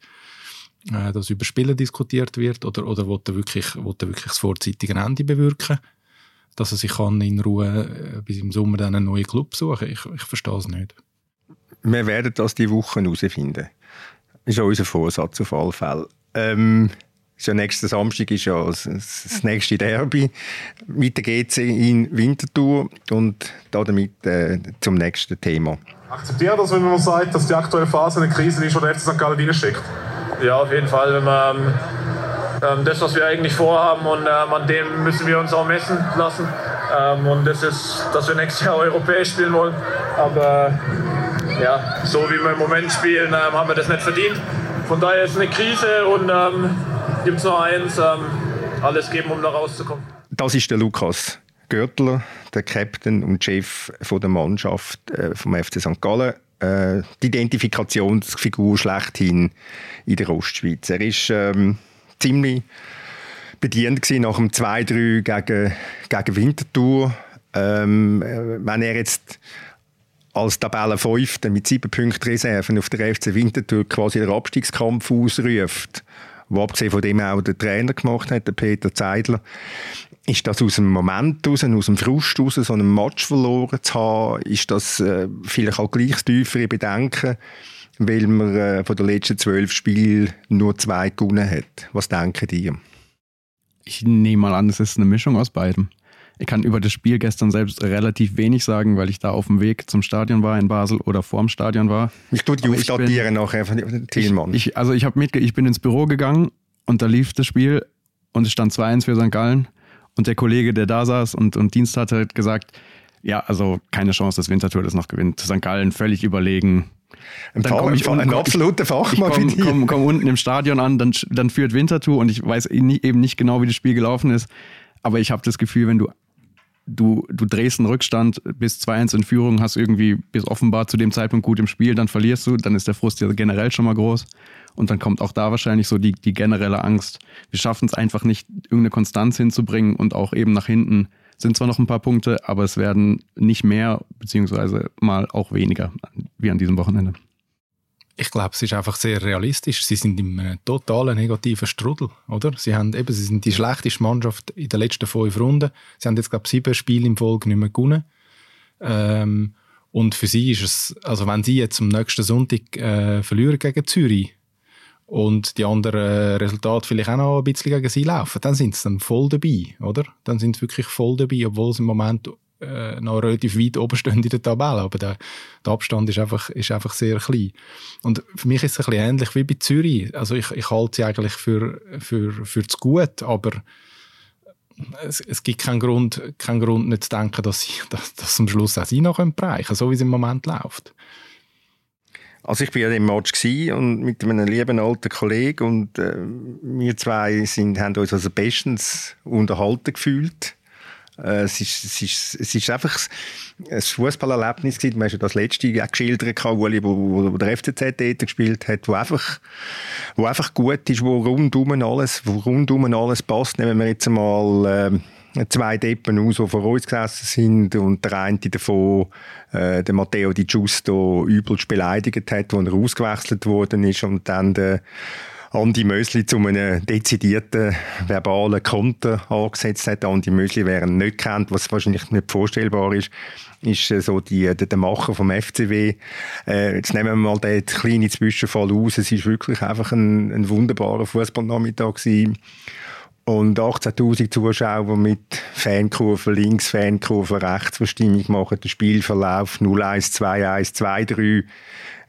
äh, dass über Spiele diskutiert wird oder, oder will er wirklich, will er wirklich das vorzeitige Ende bewirken? Dass er sich kann in Ruhe äh, bis im Sommer dann einen neuen Club suchen Ich, ich verstehe es nicht. Wir werden das die Woche herausfinden. Das ist ja unser Vorsatz auf alle Fälle. Ähm, ja nächsten Samstag ist ja das, nächste Derby. Weiter geht es in Winterthur und damit äh, zum nächsten Thema. Akzeptiert das, wenn man sagt, dass die aktuelle Phase eine Krise ist, wo der FC St. Gallen steckt? Ja, auf jeden Fall. Wenn man, ähm, das, was wir eigentlich vorhaben und ähm, an dem müssen wir uns auch messen lassen. Ähm, und das ist, dass wir nächstes Jahr <laughs> europäisch spielen wollen. Aber ja, so wie wir im Moment spielen, ähm, haben wir das nicht verdient. Von daher ist es eine Krise und ähm, gibt es nur eins, ähm, alles geben, um da rauszukommen. Das ist der Lukas Görtler, der Captain und Chef von der Mannschaft äh, vom FC St. Gallen. Äh, die Identifikationsfigur schlechthin in der Ostschweiz. Er ist ähm, ziemlich bedient nach dem 2-3 gegen, gegen Winterthur. Ähm, äh, wenn er jetzt als Tabellenfünfter mit sieben Punkten Reserven auf der FC Winterthur quasi den Abstiegskampf ausruft, wo abgesehen von dem auch der Trainer gemacht hat, der Peter Zeidler, ist das aus dem Moment raus, aus dem Frust raus, so einen Match verloren zu haben, ist das äh, vielleicht auch gleich das tiefere Bedenken, weil man äh, von den letzten zwölf Spielen nur zwei gewonnen hat. Was denken die? Ich nehme mal an, es ist eine Mischung aus beidem. Ich kann über das Spiel gestern selbst relativ wenig sagen, weil ich da auf dem Weg zum Stadion war in Basel oder vorm Stadion war. Ich tue die aufdatieren nachher von Thielmann. Ich, ich, also ich, mit, ich bin ins Büro gegangen und da lief das Spiel und es stand 2-1 für St. Gallen. Und der Kollege, der da saß und, und Dienst hatte, hat gesagt, ja, also keine Chance, dass Winterthur das noch gewinnt. St. Gallen völlig überlegen. Ein, dann komm ich, ein absoluter Fachmann ich, ich komme komm, komm unten im Stadion an, dann, dann führt Winterthur und ich weiß eben nicht genau, wie das Spiel gelaufen ist. Aber ich habe das Gefühl, wenn du du, du drehst einen Rückstand bis 2-1 in Führung, hast irgendwie bis offenbar zu dem Zeitpunkt gut im Spiel, dann verlierst du, dann ist der Frust ja generell schon mal groß. Und dann kommt auch da wahrscheinlich so die, die generelle Angst. Wir schaffen es einfach nicht, irgendeine Konstanz hinzubringen und auch eben nach hinten sind zwar noch ein paar Punkte, aber es werden nicht mehr, beziehungsweise mal auch weniger wie an diesem Wochenende. Ich glaube, es ist einfach sehr realistisch. Sie sind in einem totalen negativen Strudel, oder? Sie haben eben, sie sind die schlechteste Mannschaft in den letzten fünf Runden. Sie haben jetzt glaube ich, sieben Spiele im Folge nicht mehr gewonnen. Ähm, und für sie ist es, also wenn sie jetzt am nächsten Sonntag äh, verlieren gegen Zürich und die anderen Resultate vielleicht auch noch ein bisschen gegen sie laufen, dann sind sie dann voll dabei, oder? Dann sind sie wirklich voll dabei, obwohl sie im Moment äh, noch relativ weit oben stehen in der Tabelle, aber der, der, Abstand ist einfach, ist einfach sehr klein. Und für mich ist es ein bisschen ähnlich wie bei Zürich. Also ich, ich halte sie eigentlich für, für, für zu gut, aber es, es gibt keinen Grund, keinen Grund nicht zu denken, dass, sie, <laughs> dass, dass am Schluss auch sie noch können, so wie es im Moment läuft. Also ich war ja im Match und mit einem lieben alten Kollegen und äh, wir zwei sind, haben uns also bestens unterhalten gefühlt. Äh, es, ist, es, ist, es ist einfach ein Fußballerlebnis gewesen. Man hat ja das letzte geschildert, Uli, wo, wo der FCZ dort gespielt hat, wo einfach, wo einfach gut ist, wo rundum alles, wo rundum alles passt. Nehmen wir jetzt mal äh, zwei Deppen aus, die vor uns gesessen sind und der eine davon, äh, der Matteo Di Giusto, übelst beleidigt hat, als er ausgewechselt worden ist und dann der Andi Mösli zu einem dezidierten verbalen Konter angesetzt hat. Andi Mösli, wer ihn nicht kennt, was wahrscheinlich nicht vorstellbar ist, ist äh, so die, der, der Macher vom FCW. Äh, jetzt nehmen wir mal den kleinen Zwischenfall aus. Es ist wirklich einfach ein, ein wunderbarer Fußballnachmittag. Und 18.000 Zuschauer mit Fankurven links, Fankurven rechts, die Stimmung machen, der Spielverlauf 0-1, 2-1, 2-3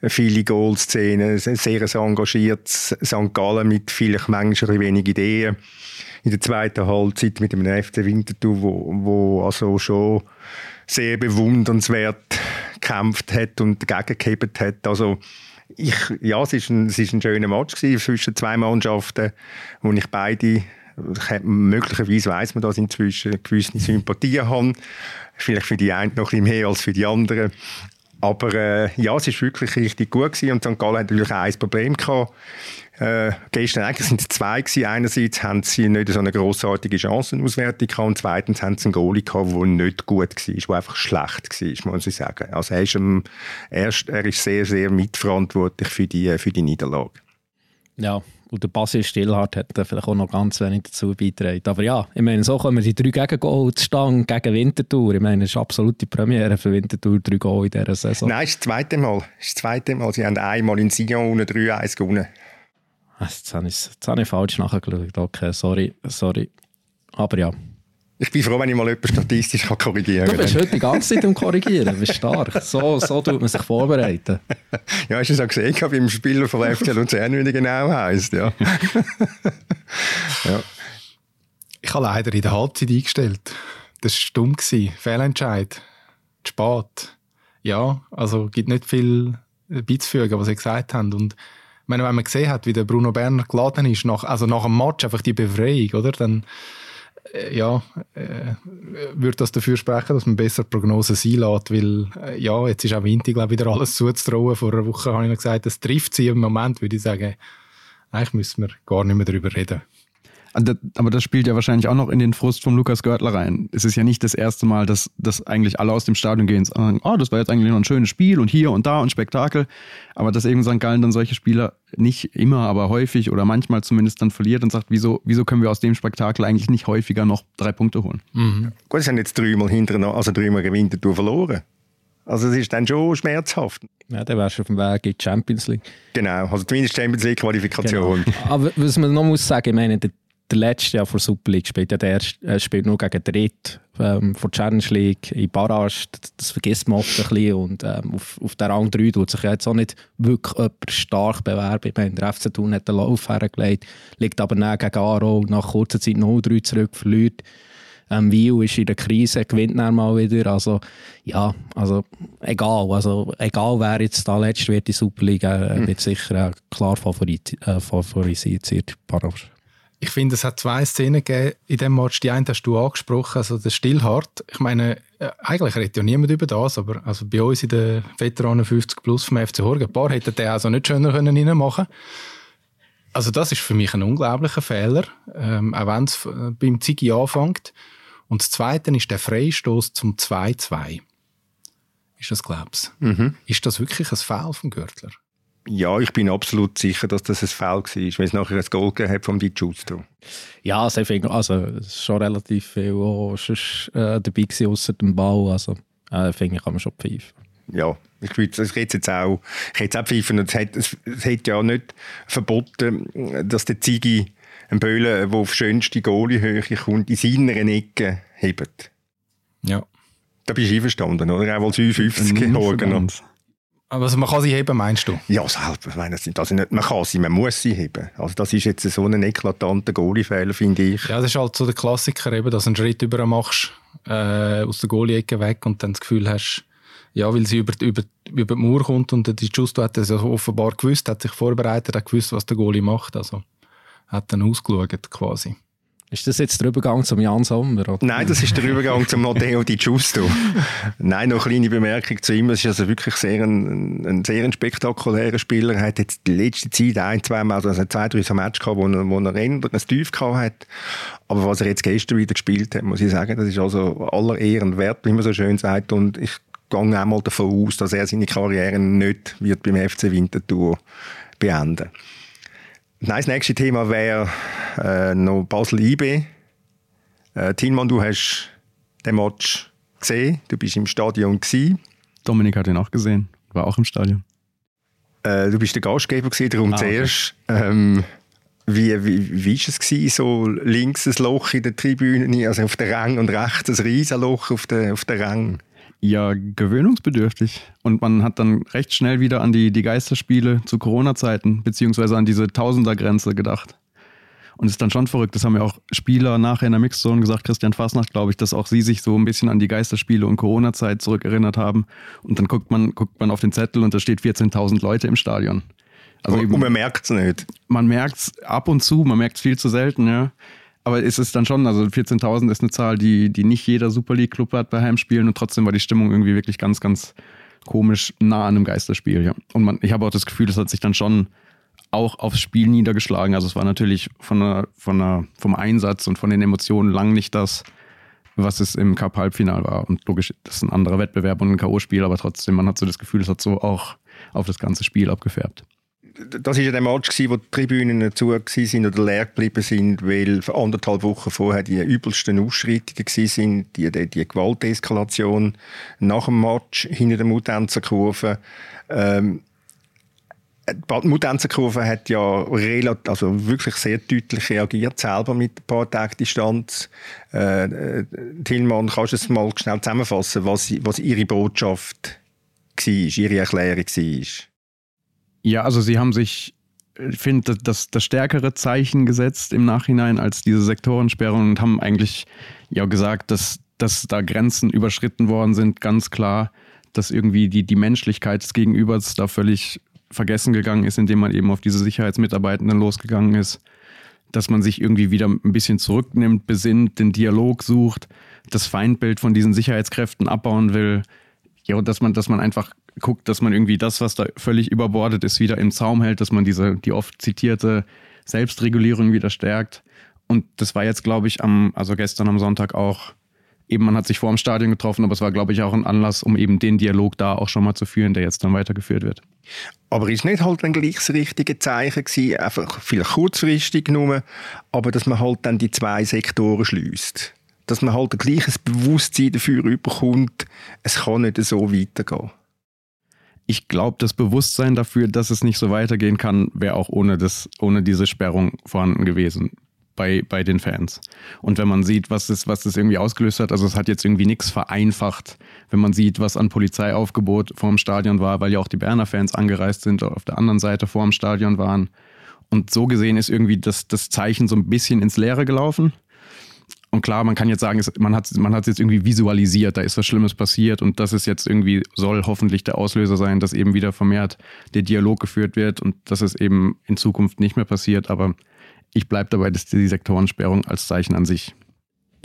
viele Goalszenen, sehr engagiert St. Gallen mit vielleicht manchmal wenig Ideen. In der zweiten Halbzeit mit dem FC Winterthur, wo, wo also schon sehr bewundernswert gekämpft hat und dagegen hat. Also ich, ja, es ist ein, es ist ein schöner Match zwischen zwei Mannschaften, wo ich beide möglicherweise weiß man das inzwischen gewisse Sympathien haben. Vielleicht für die einen noch ein bisschen mehr als für die anderen. Aber äh, ja, es ist wirklich richtig gut gewesen und St. Gallen hat natürlich auch ein Problem gehabt. Äh, gestern eigentlich sind es zwei gewesen. Einerseits haben sie nicht so eine grossartige Chancenauswertung gehabt und zweitens haben sie einen Goalie gehabt, der nicht gut war, der einfach schlecht war, muss ich sagen. Also er ist, ähm, erst, er ist sehr, sehr mitverantwortlich für die, für die Niederlage. Ja, und der Basil Stillhardt hat vielleicht auch noch ganz wenig dazu beigetragen. Aber ja, ich meine, so kommen die drei Gegengol zustande gegen Winterthur. Ich meine, es ist absolute Premiere für Winterthur, drei Goal in dieser Saison. Nein, es ist das zweite Mal. Es ist das zweite Mal. Sie haben einmal in Sion 3-1 gewonnen. Jetzt habe, ich, jetzt habe ich falsch nachgeschaut. Okay, sorry, sorry. Aber ja. Ich bin froh, wenn ich mal jemanden statistisch korrigieren kann. Du bist heute die ganze Zeit am Korrigieren. Du bist stark. So, so tut man sich vorbereiten. <laughs> Ja, hast du es auch gesehen, wie im Spieler von FC Luzern, wie er genau heisst. Ja. <laughs> ja. Ich habe leider in der Halbzeit eingestellt. Das war dumm. Fehlentscheid. Zu spät. Ja, also gibt nicht viel beizufügen, was sie gesagt haben. Und meine, wenn man gesehen hat, wie der Bruno Berner geladen ist, nach, also nach dem Match, einfach die Befreiung, oder? Dann, ja, äh, würde das dafür sprechen, dass man besser Prognosen sein lässt, weil, äh, ja, jetzt ist auch Winter, glaube wieder alles zuzutrauen. Vor einer Woche habe ich noch gesagt, das trifft sie im Moment, würde ich sagen, eigentlich müssen wir gar nicht mehr darüber reden. Aber das spielt ja wahrscheinlich auch noch in den Frust von Lukas Görtler rein. Es ist ja nicht das erste Mal, dass, dass eigentlich alle aus dem Stadion gehen und sagen, oh, das war jetzt eigentlich noch ein schönes Spiel und hier und da und Spektakel. Aber dass eben St. Gallen dann solche Spieler nicht immer, aber häufig oder manchmal zumindest dann verliert und sagt, wieso, wieso können wir aus dem Spektakel eigentlich nicht häufiger noch drei Punkte holen? Mhm. Gut, es haben jetzt dreimal hintereinander, also dreimal gewinnt du verloren. Also es ist dann schon schmerzhaft. Ja, dann wärst du auf dem Weg in die Champions League. Genau, also zumindest Champions League Qualifikation. Genau. Aber was man noch muss sagen, ich meine, der der letzte Jahr vor Super League spielt ja der äh, spielt nur gegen Dritt ähm, von Challenge League in Barrage. Das, das, vergisst man oft ein bisschen. Und ähm, auf, auf der Rang 3 tut sich ja jetzt auch nicht wirklich jemand stark bewerben. Ich meine, der FC Thun hat den Lauf hergelegt, liegt aber dann gegen Aro nach kurzer Zeit 0-3 zurück, verliert. Ähm, Wio ist in der Krise, gewinnt dann mal wieder. Also, ja, also, egal. Also, egal wer jetzt da letzt wird, die Super League, äh, hm. wird sicher äh, klar favorisiert, äh, favorisiert. Ich finde, es hat zwei Szenen gegeben in dem Match. Die eine hast du angesprochen, also der Stillhart. Ich meine, äh, eigentlich redet ja niemand über das, aber also bei uns in den Veteranen 50 plus vom FC Horgen, ein paar hätten den also nicht schöner können reinmachen Also das ist für mich ein unglaublicher Fehler, ähm, auch wenn es äh, beim Ziggy anfängt. Und das Zweite ist der Freistoß zum 2-2. Ist das, glaubst mhm. Ist das wirklich ein Foul vom Gürtler? Ja, ich bin absolut sicher, dass das ein Foul war, weil es nachher ein Goal gegeben hat vom Di Giusto. Ja, also ich finde, also, es ist schon relativ viel auch sonst, äh, dabei gewesen, ausser dem Ball. Also, äh, finde ich, kann man schon pfeifen. Ja, ich würde ich jetzt auch, ich hätte auch pfeifen. Es hat, es, es hat ja nicht verboten, dass der Zigi einen Böhlen, der auf schönste Goalie-Höhe kommt, in seiner Ecke hebt. Ja. Da bist du einverstanden, oder? Auch als 55 Also man kann sie heben, meinst du? Ja, selbst. Ich meine, also nicht, man kann sie, man muss sie heben. Also das ist jetzt so ein eklatanter Goalie-Fehler, finde ich. Ja, das ist halt so der Klassiker, eben, dass du einen Schritt über machst, äh, aus der Goalie-Ecke weg und dann das Gefühl hast, ja, weil sie über, über, über die Mauer kommt und die Justo hat das offenbar gewusst, hat sich vorbereitet, hat gewusst, was der Goalie macht. Also hat dann ausgeschaut quasi. Ist das jetzt der Übergang zum Jan Sommer? Oder? Nein, das ist der Übergang zum Matteo Di Giusto. <laughs> Nein, noch eine kleine Bemerkung zu ihm. Es ist also wirklich sehr ein, ein sehr ein spektakulärer Spieler. Er hat jetzt die letzte Zeit ein, zwei Mal, also zwei, drei so Match gehabt, wo er, wo er ein Tief gehabt hat. Aber was er jetzt gestern wieder gespielt hat, muss ich sagen, das ist also aller Ehren wert, wie man so schön sagt. Und ich gehe auch mal davon aus, dass er seine Karriere nicht wird beim FC Winterthur beenden wird. Nein, das nächste Thema wäre äh, noch Basel-IB. Äh, Tilman, du hast den Match gesehen, du bist im Stadion gewesen. Dominik hat ihn auch gesehen, war auch im Stadion. Äh, du bist der Gastgeber gewesen, darum ah, zuerst. Okay. Ähm, wie, wie, wie ist es gewesen, so links ein Loch in der Tribüne, also auf der Rang und rechts ein riesen Loch auf der, auf der Rang? Ja, gewöhnungsbedürftig. Und man hat dann recht schnell wieder an die, die Geisterspiele zu Corona-Zeiten, beziehungsweise an diese Tausender-Grenze gedacht. Und es ist dann schon verrückt, das haben ja auch Spieler nachher in der Mixzone gesagt, Christian Fasnacht, glaube ich, dass auch sie sich so ein bisschen an die Geisterspiele und Corona-Zeit zurückerinnert haben. Und dann guckt man, guckt man auf den Zettel und da steht 14.000 Leute im Stadion. Also eben, und man merkt es nicht. Man merkt es ab und zu, man merkt es viel zu selten, ja. Aber es ist dann schon, also 14.000 ist eine Zahl, die, die nicht jeder Super League-Club hat bei Heimspielen und trotzdem war die Stimmung irgendwie wirklich ganz, ganz komisch nah an einem Geisterspiel, ja. Und man, ich habe auch das Gefühl, das hat sich dann schon auch aufs Spiel niedergeschlagen. Also es war natürlich von der, von der, vom Einsatz und von den Emotionen lang nicht das, was es im Cup-Halbfinal war. Und logisch, das ist ein anderer Wettbewerb und ein K.O.-Spiel, aber trotzdem, man hat so das Gefühl, es hat so auch auf das ganze Spiel abgefärbt das war ja der Match, wo die Tribünen zu waren oder leer geblieben sind, weil anderthalb Wochen vorher die übelsten Ausschreitungen waren, die, die, die Gewalteskalation nach dem Match hinter der Mutanzerkurve. Ähm, die Mutanzerkurve hat ja relativ, also wirklich sehr deutlich reagiert, selber mit ein paar Tagen Distanz. Äh, äh Tillmann, kannst du es mal schnell zusammenfassen, was, was Ihre Botschaft war, Ihre Erklärung war? Ja, also sie haben sich, ich finde, das, das stärkere Zeichen gesetzt im Nachhinein als diese Sektorensperrung und haben eigentlich ja gesagt, dass, dass da Grenzen überschritten worden sind, ganz klar, dass irgendwie die, die Menschlichkeit des Gegenübers da völlig vergessen gegangen ist, indem man eben auf diese Sicherheitsmitarbeitenden losgegangen ist, dass man sich irgendwie wieder ein bisschen zurücknimmt, besinnt, den Dialog sucht, das Feindbild von diesen Sicherheitskräften abbauen will, ja, und dass man, dass man einfach guckt, dass man irgendwie das, was da völlig überbordet ist, wieder im Zaum hält, dass man diese, die oft zitierte Selbstregulierung wieder stärkt. Und das war jetzt, glaube ich, am, also gestern am Sonntag auch, eben man hat sich vor dem Stadion getroffen, aber es war, glaube ich, auch ein Anlass, um eben den Dialog da auch schon mal zu führen, der jetzt dann weitergeführt wird. Aber ist nicht halt ein gleich das richtige Zeichen gewesen, einfach vielleicht kurzfristig nur, aber dass man halt dann die zwei Sektoren schließt. Dass man halt ein gleiches Bewusstsein dafür bekommt, es kann nicht so weitergehen ich glaube, das Bewusstsein dafür, dass es nicht so weitergehen kann, wäre auch ohne, das, ohne diese Sperrung vorhanden gewesen bei, bei den Fans. Und wenn man sieht, was das, was das irgendwie ausgelöst hat, also es hat jetzt irgendwie nichts vereinfacht, wenn man sieht, was an Polizeiaufgebot vor dem Stadion war, weil ja auch die Berner Fans angereist sind, auf der anderen Seite vor dem Stadion waren. Und so gesehen ist irgendwie das, das Zeichen so ein bisschen ins Leere gelaufen. Und klar, man kann jetzt sagen, man hat man hat jetzt irgendwie visualisiert, da ist was Schlimmes passiert und das ist jetzt irgendwie, soll hoffentlich der Auslöser sein, dass eben wieder vermehrt der Dialog geführt wird und dass es eben in Zukunft nicht mehr passiert. Aber ich bleibe dabei, dass die Sektorensperrung als Zeichen an sich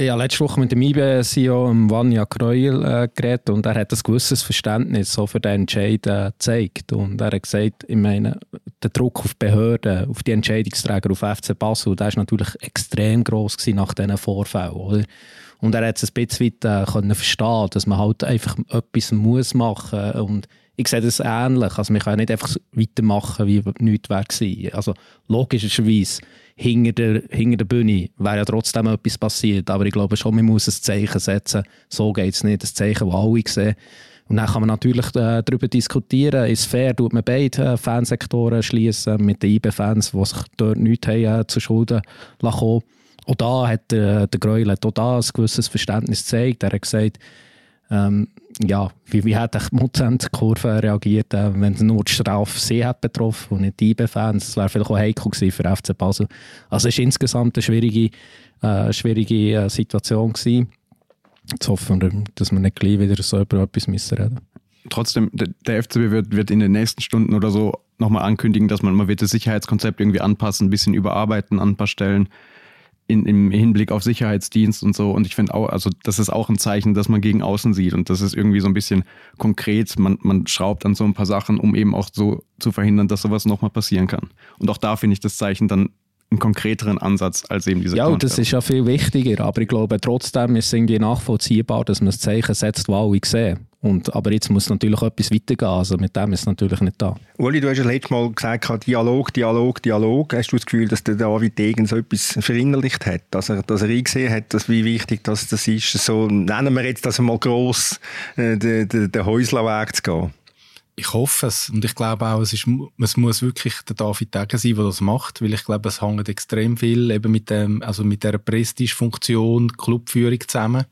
habe letzte Woche mit dem IBE-CEO Vanja Kreuel äh, geredet und er hat ein gewisses Verständnis so für den Entscheid äh, gezeigt. Und er hat gesagt, ich meine, der Druck auf Behörden, auf die Entscheidungsträger, auf FC Basel, der war natürlich extrem groß nach diesen Vorfällen. Oder? Und er hat es ein bisschen weit, äh, können verstehen, dass man halt einfach etwas muss machen muss. Und ich sehe das ähnlich. Also man kann nicht einfach weitermachen, wie nichts wäre Also logischerweise hinter der, hinter der Bühne wäre ja trotzdem etwas passiert. Aber ich glaube schon, man muss ein Zeichen setzen. So geht es nicht. Ein Zeichen, das alle sehen. Und dann kann man natürlich äh, darüber diskutieren, ist fair, tut man beide äh, Fansektoren schließen mit den IB-Fans, die sich dort nichts haben, äh, zu Schulden lassen. Auch da hat äh, der Gräuel ein gewisses Verständnis gezeigt. Er hat gesagt, ähm, ja, wie, wie hat die Mutzend-Kurve reagiert, äh, wenn nur die Strafe sie hat betroffen und nicht die IB-Fans? Das wäre vielleicht auch heikel gewesen für FC Basel. Also es war insgesamt eine schwierige, äh, schwierige äh, Situation gewesen. Jetzt hoffen wir, dass wir nicht gleich wieder so über etwas müssen Trotzdem, der FCB wird, wird in den nächsten Stunden oder so nochmal ankündigen, dass man, man wird das Sicherheitskonzept irgendwie anpassen, ein bisschen überarbeiten an ein paar Stellen in, im Hinblick auf Sicherheitsdienst und so. Und ich finde auch, also das ist auch ein Zeichen, dass man gegen außen sieht. Und das ist irgendwie so ein bisschen konkret. Man, man schraubt an so ein paar Sachen, um eben auch so zu verhindern, dass sowas nochmal passieren kann. Und auch da finde ich das Zeichen dann einen konkreteren Ansatz als eben diese Ja, das ist ja viel wichtiger. Aber ich glaube trotzdem ist es irgendwie nachvollziehbar, dass man ein Zeichen setzt, das alle sehen. Und, aber jetzt muss natürlich etwas weitergehen. Also mit dem ist es natürlich nicht da. Uli, du hast ja letztes Mal gesagt, Dialog, Dialog, Dialog. Hast du das Gefühl, dass der David Degen so etwas verinnerlicht hat? Dass er, dass er eingesehen hat, dass, wie wichtig das, das ist, so nennen wir jetzt das mal gross, äh, den, den, den Häuslerweg zu gehen? Ich hoffe es. Und ich glaube auch, es, ist, es muss wirklich der David Degen sein, der das macht, weil ich glaube, es hängt extrem viel eben mit, dem, also mit der Prestige-Funktion, Clubführung zusammen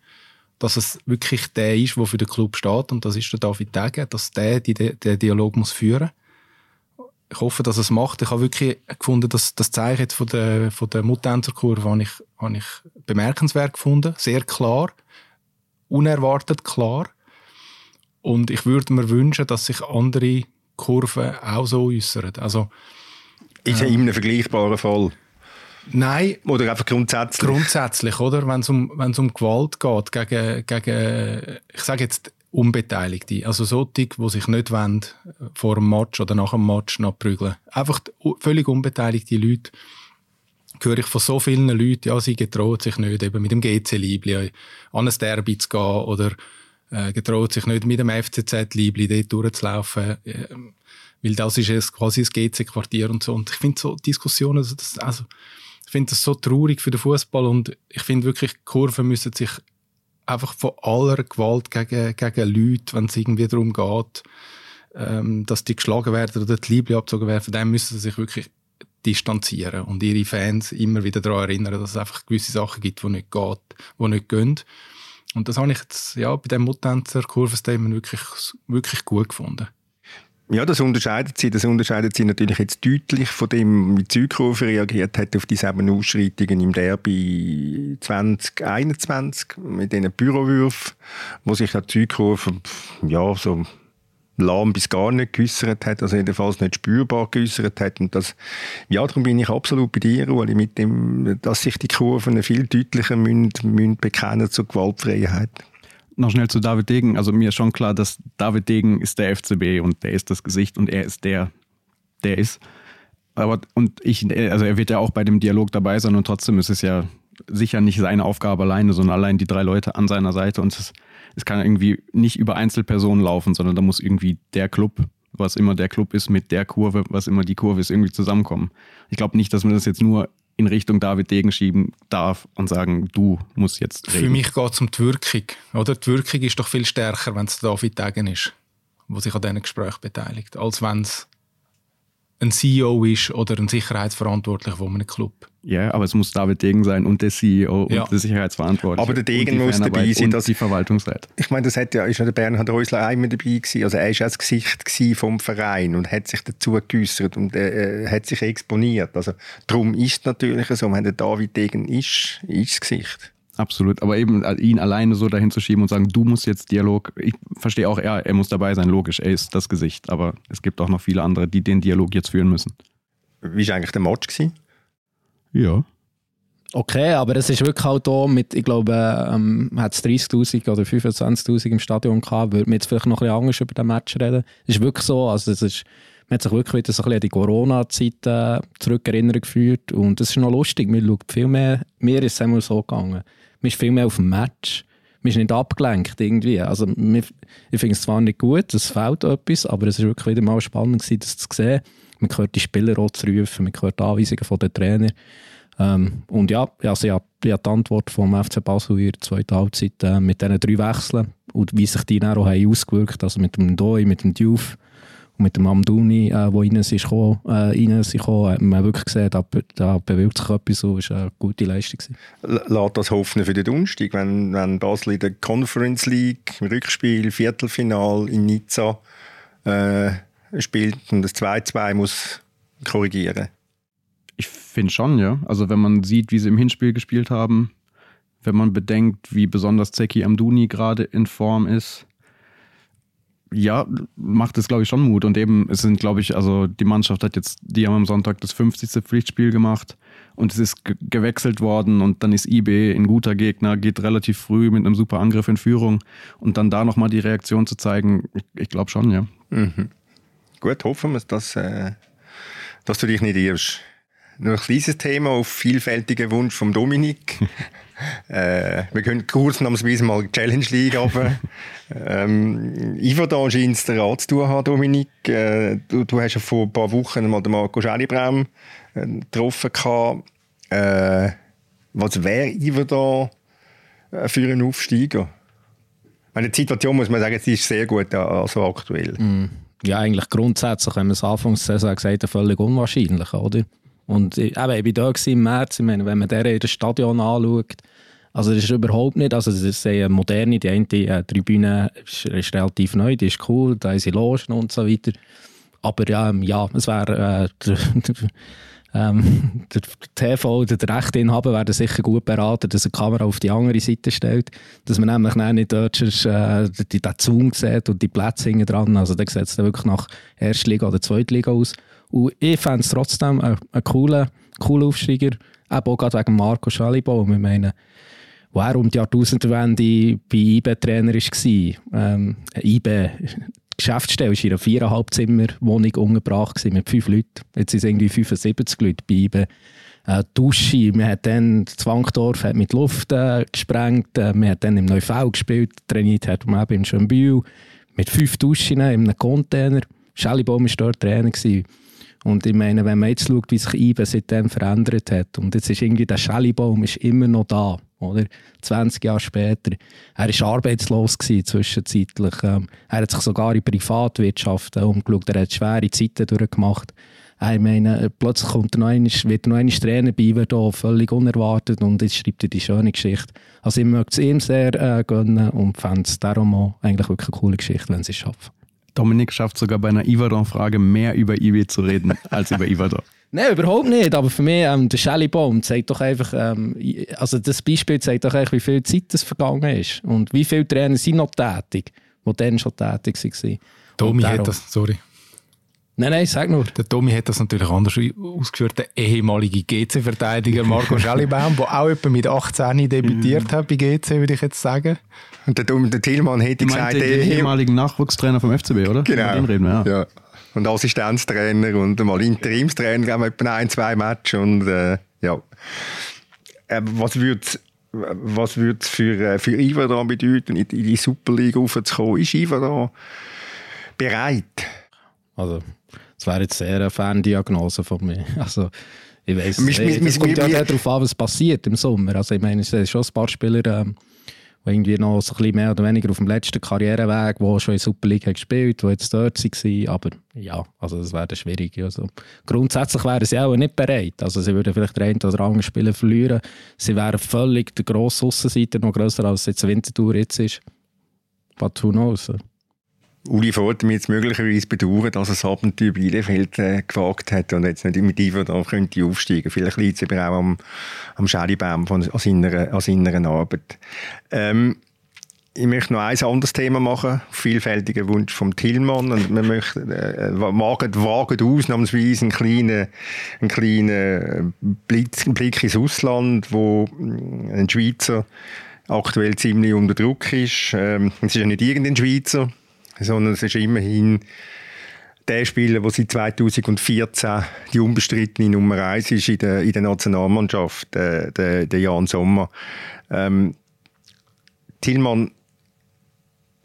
dass es wirklich der ist, der für den Club steht und das ist der David Degen, dass der die, den Dialog muss führen ich hoffe, dass es macht. Ich habe wirklich gefunden, dass das Zeichen von der, von der Mutanzerkurve habe ich, habe ich bemerkenswert gefunden. Sehr klar. Unerwartet klar. Und ich würde mir wünschen, dass sich andere Kurven auch so äußern. Also, ist ja in einem vergleichbaren Fall. Nein. Oder einfach grundsätzlich? Grundsätzlich, oder? Wenn es um, um Gewalt geht, gegen, gegen ich sage jetzt Unbeteiligte, also solche, die sich nicht wollen, vor dem Match oder nach dem Match noch prügeln. Einfach völlig unbeteiligte Leute, höre ich von so vielen Leuten, ja, sie getraut sich nicht, eben mit dem GC-Liebli an ein Derby zu gehen oder äh, getraut sich nicht, mit dem FCZ-Liebli dort durchzulaufen, äh, weil das ist jetzt quasi das GC-Quartier und so. Und ich finde so Diskussionen, also, das, also ich finde das so traurig für den Fußball und ich finde wirklich, Kurven müssen sich einfach von aller Gewalt gegen, gegen Leute, wenn es irgendwie darum geht, ähm, dass die geschlagen werden oder die Liebli abgezogen werden, dem müssen sie sich wirklich distanzieren und ihre Fans immer wieder daran erinnern, dass es einfach gewisse Sachen gibt, die nicht geht, die nicht gehen. Und das habe ich jetzt ja, bei dem Mutanzer Kurvenstatement wirklich, wirklich gut gefunden. Ja, das unterscheidet sie. Das unterscheidet sie natürlich jetzt deutlich von dem, wie die reagiert hat auf die sieben Ausschreitungen im Derby 2021 mit diesen Bürowürfen, wo sich die Südkurve ja, so lahm bis gar nicht geäussert hat, also jedenfalls nicht spürbar geäussert hat. Und das, ja, darum bin ich absolut bei dir, Ueli, mit dem, dass sich die Kurven viel deutlicher müssen, müssen bekennen zur Gewaltfreiheit noch schnell zu David Degen. Also mir ist schon klar, dass David Degen ist der FCB und der ist das Gesicht und er ist der, der ist. Aber und ich, also er wird ja auch bei dem Dialog dabei sein und trotzdem ist es ja sicher nicht seine Aufgabe alleine, sondern allein die drei Leute an seiner Seite und es, es kann irgendwie nicht über Einzelpersonen laufen, sondern da muss irgendwie der Club, was immer der Club ist, mit der Kurve, was immer die Kurve ist, irgendwie zusammenkommen. Ich glaube nicht, dass man das jetzt nur in Richtung David Degen schieben darf und sagen, du musst jetzt reden. Für mich geht es um die Wirkung. Oder? Die Wirkung ist doch viel stärker, wenn es David Degen ist, der sich an diesen Gesprächen beteiligt, als wenn es ein CEO ist oder ein Sicherheitsverantwortlicher von einem Club. Ja, aber es muss David Degen sein und der CEO ja. und der Sicherheitsverantwortliche. Aber der Degen muss dabei sein. Und die Verwaltungsrat. Ich meine, das hat ja, ist ja der Bernhard Reusler einmal dabei gewesen. Also er ist ja das Gesicht vom Verein und hat sich dazu geäußert und äh, hat sich exponiert. Also darum ist es natürlich so, wenn der David Degen ist, ist das Gesicht. Absolut, aber eben äh, ihn alleine so dahin zu schieben und sagen, du musst jetzt Dialog, ich verstehe auch, ja, er muss dabei sein, logisch, er ist das Gesicht, aber es gibt auch noch viele andere, die den Dialog jetzt führen müssen. Wie war eigentlich der Match? Gewesen? Ja. Okay, aber es ist wirklich halt da mit, ich glaube, ähm, hat es 30'000 oder 25'000 im Stadion gehabt, würde man jetzt vielleicht noch ein bisschen anders über den Match reden. Es ist wirklich so, also es ist, man hat sich wirklich wieder so ein bisschen an die Corona-Zeit äh, zurückerinnern geführt und es ist noch lustig, man schaut viel mehr, mir ist es einmal so gegangen, man ist viel mehr auf dem Match, man ist nicht abgelenkt irgendwie, also ich finde es zwar nicht gut, es fehlt etwas, aber es ist wirklich wieder mal spannend gewesen, das zu sehen, man hört die Spieler auch zu rufen, man hört die Anweisungen von den Trainer. Ähm, und ja, also ich habe die Antwort vom FC Basel in der zweiten Halbzeit äh, mit diesen drei Wechseln und wie sich die dann auch haben ausgewirkt also mit dem Doi, mit dem Diouf mit dem Amdouni, äh, wo rein ist gekommen, äh, rein ist gekommen, hat man wirklich gesehen, da, da bewegt sich etwas so, ist eine gute Leistung gewesen. Lässt das hoffen für den Donnerstag, wenn, wenn Basel in der Conference League im Rückspiel, Viertelfinal in Nizza äh, spielt und das 2-2 muss korrigieren. Ich finde schon, ja. Also wenn man sieht, wie sie im Hinspiel gespielt haben, wenn man bedenkt, wie besonders Zeki Amduni gerade in Form ist, ja, macht es, glaube ich, schon Mut. Und eben, es sind, glaube ich, also die Mannschaft hat jetzt, die haben am Sonntag das 50. Pflichtspiel gemacht und es ist gewechselt worden und dann ist IB ein guter Gegner, geht relativ früh mit einem super Angriff in Führung und dann da nochmal die Reaktion zu zeigen, ich, ich glaube schon, ja. Mhm. Gut, hoffen wir, dass, äh, dass du dich nicht irrst. Nur ein kleines Thema auf vielfältigen Wunsch von Dominik. <laughs> äh, wir können kurz namensweise mal die Challenge League runter. <laughs> ähm, Ivo scheint es der Rat zu tun haben, Dominik. Äh, du, du, hast ja vor ein paar Wochen mal den Marco Schelibraum äh, getroffen. Gehabt. Äh, was wäre Ivo da äh, für einen Aufsteiger? Meine Situation muss man sagen, sie ist sehr gut also aktuell. Mm ja, eigentlich grundsätzlich, wenn man es Anfangs Saison gesagt hat, völlig unwahrscheinlich, oder? Und ich, eben, ich war da im März, ich meine, wenn man in das Stadion anschaut, also das ist überhaupt nicht, also es ist sehr moderne, die eine äh, Tribüne ist, ist, relativ neu, die ist cool, da sind Logen und so weiter. aber ähm, ja, es wäre äh, <laughs> ähm, der TV oder der Rechteinhaber werden sicher gut beraten, dass er die Kamera auf die andere Seite stellt, dass man nämlich nicht dort äh, den Zoom sieht und die Plätze hinten dran. Also da sieht es dann wirklich nach Erstliga oder Zweitliga aus. Und ich fände es trotzdem einen, coolen, coolen Aufsteiger, auch gerade wegen Marco Schalibau. Wir meinen, wo er um die Jahrtausendwende bei IBE Trainer war. Ähm, IBE Geschäftsstelle war in einer viereinhalb Zimmer Wohnung untergebracht mit fünf Leuten. Jetzt sind es irgendwie 75 Leute bei ihm. Äh, Dusche, man hat dann Zwangdorf hat mit Luft äh, gesprengt, äh, man hat dann im Neufeld gespielt, trainiert hat man eben in Schönbühl mit fünf Duschen in einem Container. Schellibaum war dort Trainer. Gewesen. Und ich meine, wenn man jetzt schaut, wie sich IBE seitdem verändert hat, und jetzt ist irgendwie der Schellibaum ist immer noch da, oder? 20 Jahre später. Er war arbeitslos zwischenzeitlich. Ähm, er hat sich sogar in Privatwirtschaft äh, umgeschaut. Er hat schwere Zeiten durchgemacht. Ich meine, plötzlich kommt noch einmal, wird noch einmal Trainer bei ihm völlig unerwartet und jetzt schreibt er die schöne Geschichte. Also ich möchte es ihm sehr äh, gönnen und fände es darum auch eigentlich wirklich eine coole Geschichte, wenn sie es schaffen. Dominik schafft sogar bei einer Ivadon-Frage mehr über Iwi zu reden <laughs> als über Ivadon. Nein, überhaupt nicht. Aber für mich, ähm, der Shelly Baum zeigt doch einfach, ähm, also das Beispiel zeigt doch einfach, wie viel Zeit das vergangen ist. Und wie viele Trainer sind noch tätig, die dann schon tätig waren. Tommy hat das, sorry. Nein, nein, sag nur. Der Tommy hat das natürlich anders ausgeführt. Der ehemalige GC-Verteidiger Marco Schellibaum, der auch etwa mit 18 debütiert hat bei GC, würde ich jetzt sagen. Und der, der Tillmann hätte ich gesagt... Den ehemaligen Nachwuchstrainer vom FCB, oder? Genau. Reden wir, ja. ja. Und Assistenztrainer und mal Interimstrainer, haben wir etwa ein, zwei Matches und äh, ja. Äh, was würde was würde es für, äh, für Iva da bedeuten, in die Super League aufzukommen? Ist Iva da bereit? Also das wäre jetzt sehr eine Ferndiagnose von mir. <laughs> Also, ich weiß nicht. Es kommt ja darauf an, was passiert im Sommer. Also, ich meine, es sind schon ein paar Spieler, ähm, die irgendwie noch so ein bisschen mehr oder weniger auf dem letzten Karriereweg, die schon in der Super League gespielt die jetzt dort waren. Aber ja, also das wäre schwierig. Also, grundsätzlich wären sie auch nicht bereit. Also, sie würden vielleicht den einen oder anderen Spieler verlieren. Sie wären völlig der grosse Aussenseiter, noch grösser als jetzt Wintertour jetzt ist. But who knows? Uli mir jetzt möglicherweise bedauern, dass er das Abenteuer Bielefeld äh, gewagt hat und jetzt nicht mit Ivo da könnte aufsteigen. Vielleicht liegt es aber auch am, am Schädibaum von, an, seiner, an seiner Arbeit. Ähm, ich möchte noch ein anderes Thema machen. Vielfältiger Wunsch vom Tillmann. Und man möchte, äh, wagen, wagen ausnahmsweise einen kleinen, einen kleinen Blitz, einen Blick ins Ausland, wo äh, ein Schweizer aktuell ziemlich unter Druck ist. Ähm, es ist ja nicht irgendein Schweizer sondern es ist immerhin der Spieler, der seit 2014 die unbestrittene Nummer 1 ist in der, in der Nationalmannschaft, der, der, der Jan Sommer. Ähm, Tillmann,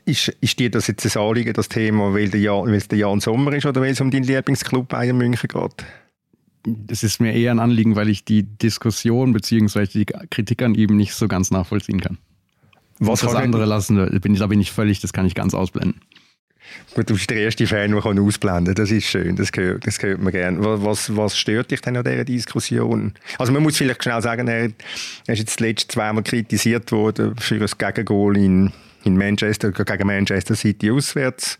ist, ist dir das jetzt ein Anliegen, das Thema, weil, der Jan, weil es der Jan Sommer ist oder weil es um deinen Lieblingsclub Bayern München geht? Es ist mir eher ein Anliegen, weil ich die Diskussion bzw. die Kritik an ihm nicht so ganz nachvollziehen kann. Was das andere lassen, bin da bin ich völlig, das kann ich ganz ausblenden. Du bist der erste Fan, der ausblenden kann. Das ist schön, das hört, das hört man gerne. Was, was stört dich denn an dieser Diskussion? Also man muss vielleicht schnell sagen, er, ist jetzt letztes zweimal kritisiert worden für ein Gegengol in, in Manchester, gegen Manchester City auswärts,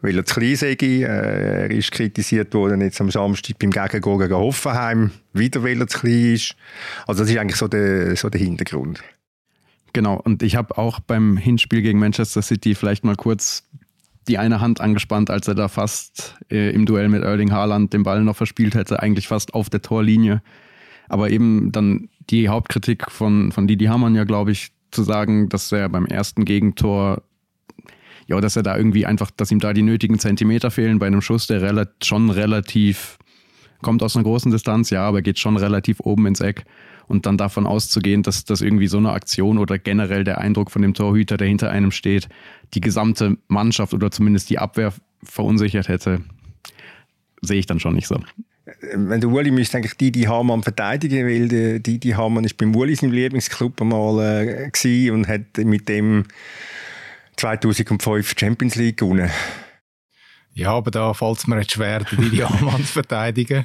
weil er zu klein sei. Äh, er ist kritisiert worden jetzt am Samstag beim Gegengol gegen Hoffenheim, wieder weil er zu klein ist. Also das ist eigentlich so der, so der Hintergrund. Genau, und ich habe auch beim Hinspiel gegen Manchester City vielleicht mal kurz die eine Hand angespannt, als er da fast äh, im Duell mit Erling Haaland den Ball noch verspielt hätte, eigentlich fast auf der Torlinie. Aber eben dann die Hauptkritik von, von Didi Hamann ja, glaube ich, zu sagen, dass er beim ersten Gegentor, ja, dass er da irgendwie einfach, dass ihm da die nötigen Zentimeter fehlen bei einem Schuss, der rela schon relativ, kommt aus einer großen Distanz, ja, aber geht schon relativ oben ins Eck und dann davon auszugehen, dass das irgendwie so eine Aktion oder generell der Eindruck von dem Torhüter, der hinter einem steht, die gesamte Mannschaft oder zumindest die Abwehr verunsichert hätte, sehe ich dann schon nicht so. Wenn der Uli müsste eigentlich Didi Hamann verteidigen, weil der Didi Hamann ist beim Uli seinem Lieblingsclub einmal äh, und hat mit dem 2005 Champions League gewonnen. Ja, aber da fällt es mir jetzt schwer, Didi <laughs> Hamann zu verteidigen.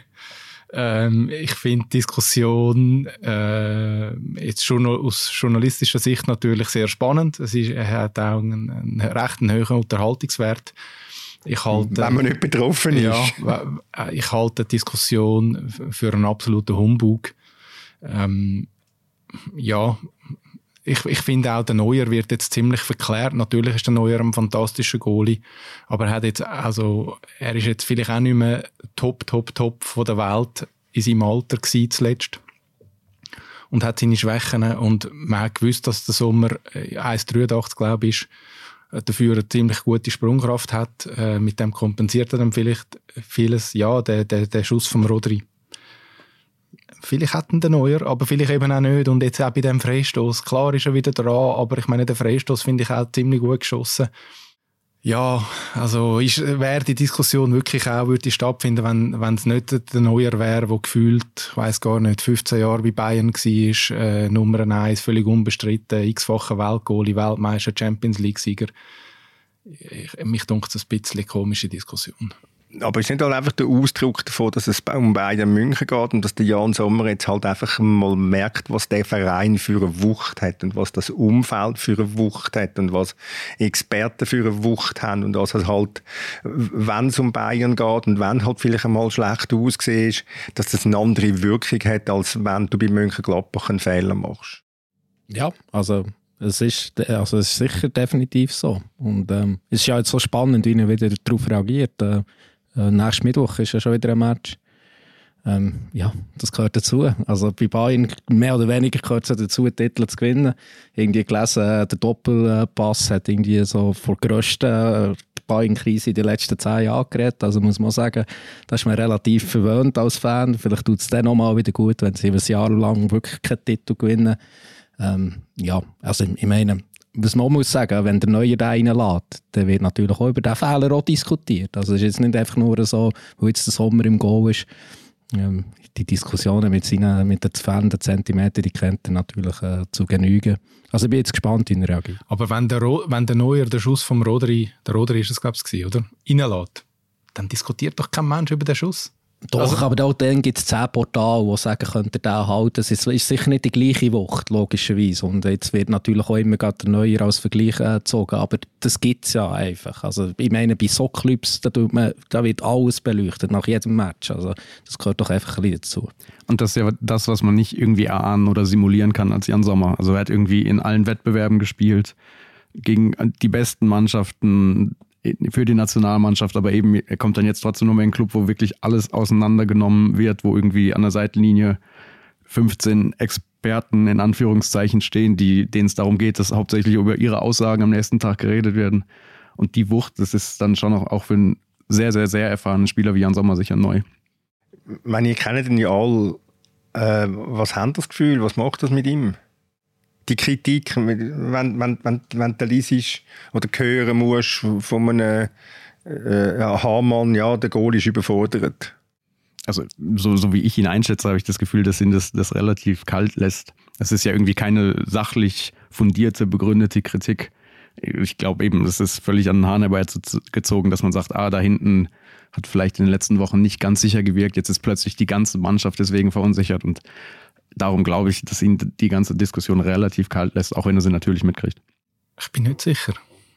Ähm, ich finde Diskussion äh, jetzt schon aus journalistischer Sicht natürlich sehr spannend. Es ist, er hat auch einen, einen recht hohen Unterhaltungswert. Ich halte, Wenn man nicht betroffen ist. Ja, äh, ich halte die Diskussion für einen absoluten Humbug. Ähm, ja, ich, ich finde auch, der Neuer wird jetzt ziemlich verklärt. Natürlich ist der Neuer ein fantastischer Goalie, aber er hat jetzt, also, er ist jetzt vielleicht auch nicht mehr top, top, top von der Welt in seinem Alter gewesen zuletzt. Und hat seine Schwächen und man hat gewusst, dass der Sommer 1,83 glaube ich dafür eine ziemlich gute Sprungkraft hat. Äh, mit dem kompensiert er dann vielleicht vieles. Ja, der, der, der Schuss vom Rodri Vielleicht hätten der Neuer, aber vielleicht eben auch nicht. Und jetzt auch bei dem Freistoß. Klar ist er wieder dran, aber ich meine, der Freistoß finde ich auch ziemlich gut geschossen. Ja, also wäre die Diskussion wirklich auch würde stattfinden, wenn wenn es nicht der Neuer wäre, der gefühlt, ich weiß gar nicht, 15 Jahre bei Bayern war, äh, Nummer 1, völlig unbestritten, x-facher Weltgoalie, Weltmeister, Champions League-Sieger. Mich dunkt es ein bisschen komische Diskussion aber ist nicht halt einfach der Ausdruck davon, dass es um Bayern München geht und dass der Jan Sommer jetzt halt einfach mal merkt, was der Verein für eine Wucht hat und was das Umfeld für eine Wucht hat und was Experten für eine Wucht haben und dass es halt, wenn es um Bayern geht und wenn halt vielleicht einmal schlecht aussieht, dass das eine andere Wirkung hat, als wenn du bei München Gladbach einen Fehler machst. Ja, also es ist, also es ist sicher definitiv so. Und ähm, es ist ja jetzt so spannend, wie er wieder darauf reagiert. Äh, äh, nächsten Mittwoch ist ja schon wieder ein Match. Ähm, ja, das gehört dazu. Also bei Bayern mehr oder weniger gehört es dazu, Titel zu gewinnen. Irgendwie gelesen, äh, der Doppelpass hat irgendwie so vor der grössten äh, Bayern-Krise in den letzten zehn Jahren geredet. Also muss man sagen, da ist man relativ verwöhnt als Fan. Vielleicht tut es dann nochmal wieder gut, wenn sie ein Jahr lang wirklich keinen Titel gewinnen. Ähm, ja, also ich meine, was man muss sagen, wenn der Neue da reinlässt, dann wird natürlich auch über diesen Fehler auch diskutiert. Also es ist jetzt nicht einfach nur so, wo jetzt der Sommer im Go ist. Ähm, die Diskussionen mit, seinen, mit den fehlenden Zentimetern, die kennt er natürlich äh, zu genügen. Also ich bin jetzt gespannt, wie er reagiert. Aber wenn der, wenn der Neuer den Schuss vom Rodri, der Rodri ist es glaube ich, oder? Reinlässt, dann diskutiert doch kein Mensch über den Schuss. Doch, also, aber auch dann gibt es zehn Portale, die sagen, könnt ihr den halten. Es ist, ist, sicher nicht die gleiche Wucht, logischerweise. Und jetzt wird natürlich auch immer der Neuer als Vergleich äh, gezogen. Aber das gibt es ja einfach. Also, ich meine, bei so Clubs, da, tut man, da wird alles beleuchtet, nach jedem Match. Also, das gehört doch einfach ein bisschen dazu. Und das ist ja das, was man nicht irgendwie erahnen oder simulieren kann als Jan Sommer. Also, er hat irgendwie in allen Wettbewerben gespielt gegen die besten Mannschaften für die Nationalmannschaft, aber eben er kommt dann jetzt trotzdem nur in einen Club, wo wirklich alles auseinandergenommen wird, wo irgendwie an der Seitenlinie 15 Experten in Anführungszeichen stehen, die, denen es darum geht, dass hauptsächlich über ihre Aussagen am nächsten Tag geredet werden. Und die Wucht, das ist dann schon auch, auch für einen sehr, sehr, sehr erfahrenen Spieler wie Jan Sommer sicher neu. Ich meine, ihr kennt ihn ja alle. Äh, was haben das Gefühl? Was macht das mit ihm? Die Kritik, wenn, wenn, wenn, wenn du liest oder hören musst von einem äh, Hamann, ja, der Goal ist überfordert. Also so, so wie ich ihn einschätze, habe ich das Gefühl, dass ihn das, das relativ kalt lässt. Es ist ja irgendwie keine sachlich fundierte, begründete Kritik. Ich glaube eben, es ist völlig an den Hahn herbeigezogen, dass man sagt, ah, da hinten hat vielleicht in den letzten Wochen nicht ganz sicher gewirkt, jetzt ist plötzlich die ganze Mannschaft deswegen verunsichert und darum glaube ich, dass ihn die ganze Diskussion relativ kalt lässt, auch wenn er sie natürlich mitkriegt. Ich bin nicht sicher.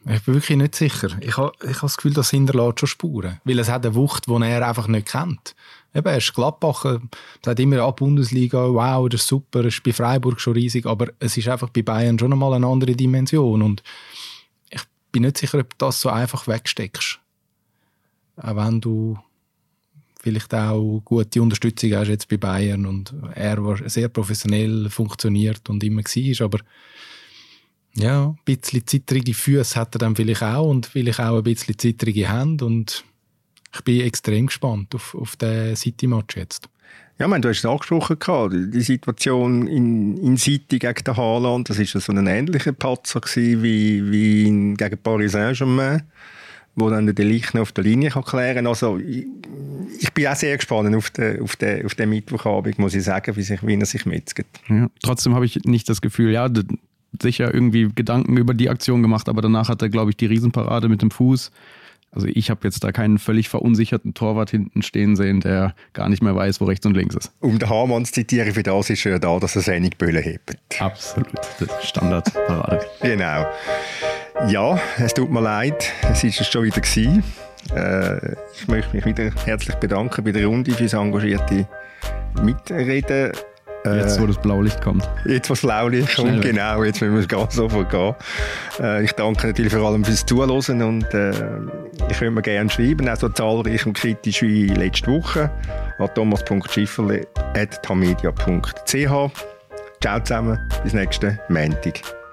Ich bin wirklich nicht sicher. Ich habe, ich habe das Gefühl, das hinterlässt schon Spuren. Weil es hat eine Wucht, die er einfach nicht kennt. Eben, er ist Gladbach, er sagt immer, ja, Bundesliga, wow, das ist super, es ist bei Freiburg schon riesig, aber es ist einfach bei Bayern schon einmal eine andere Dimension. Und ich bin nicht sicher, ob du das so einfach wegsteckst. Auch wenn du vielleicht auch gute Unterstützung hast jetzt bei Bayern und er war sehr professionell funktioniert und immer war, aber ja, ein bisschen zittrige Füße hat er dann vielleicht auch und vielleicht auch ein bisschen zittrige Hände und ich bin extrem gespannt auf, auf den City-Match jetzt. Ja, meine, du hast es angesprochen, die Situation in, in City gegen den Haaland, das war so ein ähnlicher Patzer wie, wie in, gegen Paris Saint-Germain wo dann der Licht auf der Linie kann klären kann. Also, ich, ich, bin auch sehr gespannt auf den, auf den, auf den Mittwochabend, muss ich sagen, wie, sich, wie er sich metzget. Ja, trotzdem habe ich nicht das Gefühl, ja, sicher irgendwie Gedanken über die Aktion gemacht, aber danach hat er, glaube ich, die Riesenparade mit dem Fuß. Also ich habe jetzt da keinen völlig verunsicherten Torwart hinten stehen sehen, der gar nicht mehr weiß, wo rechts und links ist. Um den Hamann zu zitieren, für das ist er da, dass er seine Böllen hebt. Absolut, Standardparade. genau. Ja, es tut mir leid, es ist schon wieder gewesen. Äh, ich möchte mich wieder herzlich bedanken bei der Runde fürs engagierte Mitreden. Äh, jetzt, wo das Blaulicht kommt. Jetzt, wo das Blaulicht kommt, genau. Jetzt müssen wir es ganz sofort gehen. Äh, ich danke natürlich vor allem fürs Zuhören und äh, ich würde mir gerne schreiben, auch so zahlreich und kritisch wie letzte Woche an thomas.schifferle.tamedia.ch. Ciao zusammen, bis nächsten Montag.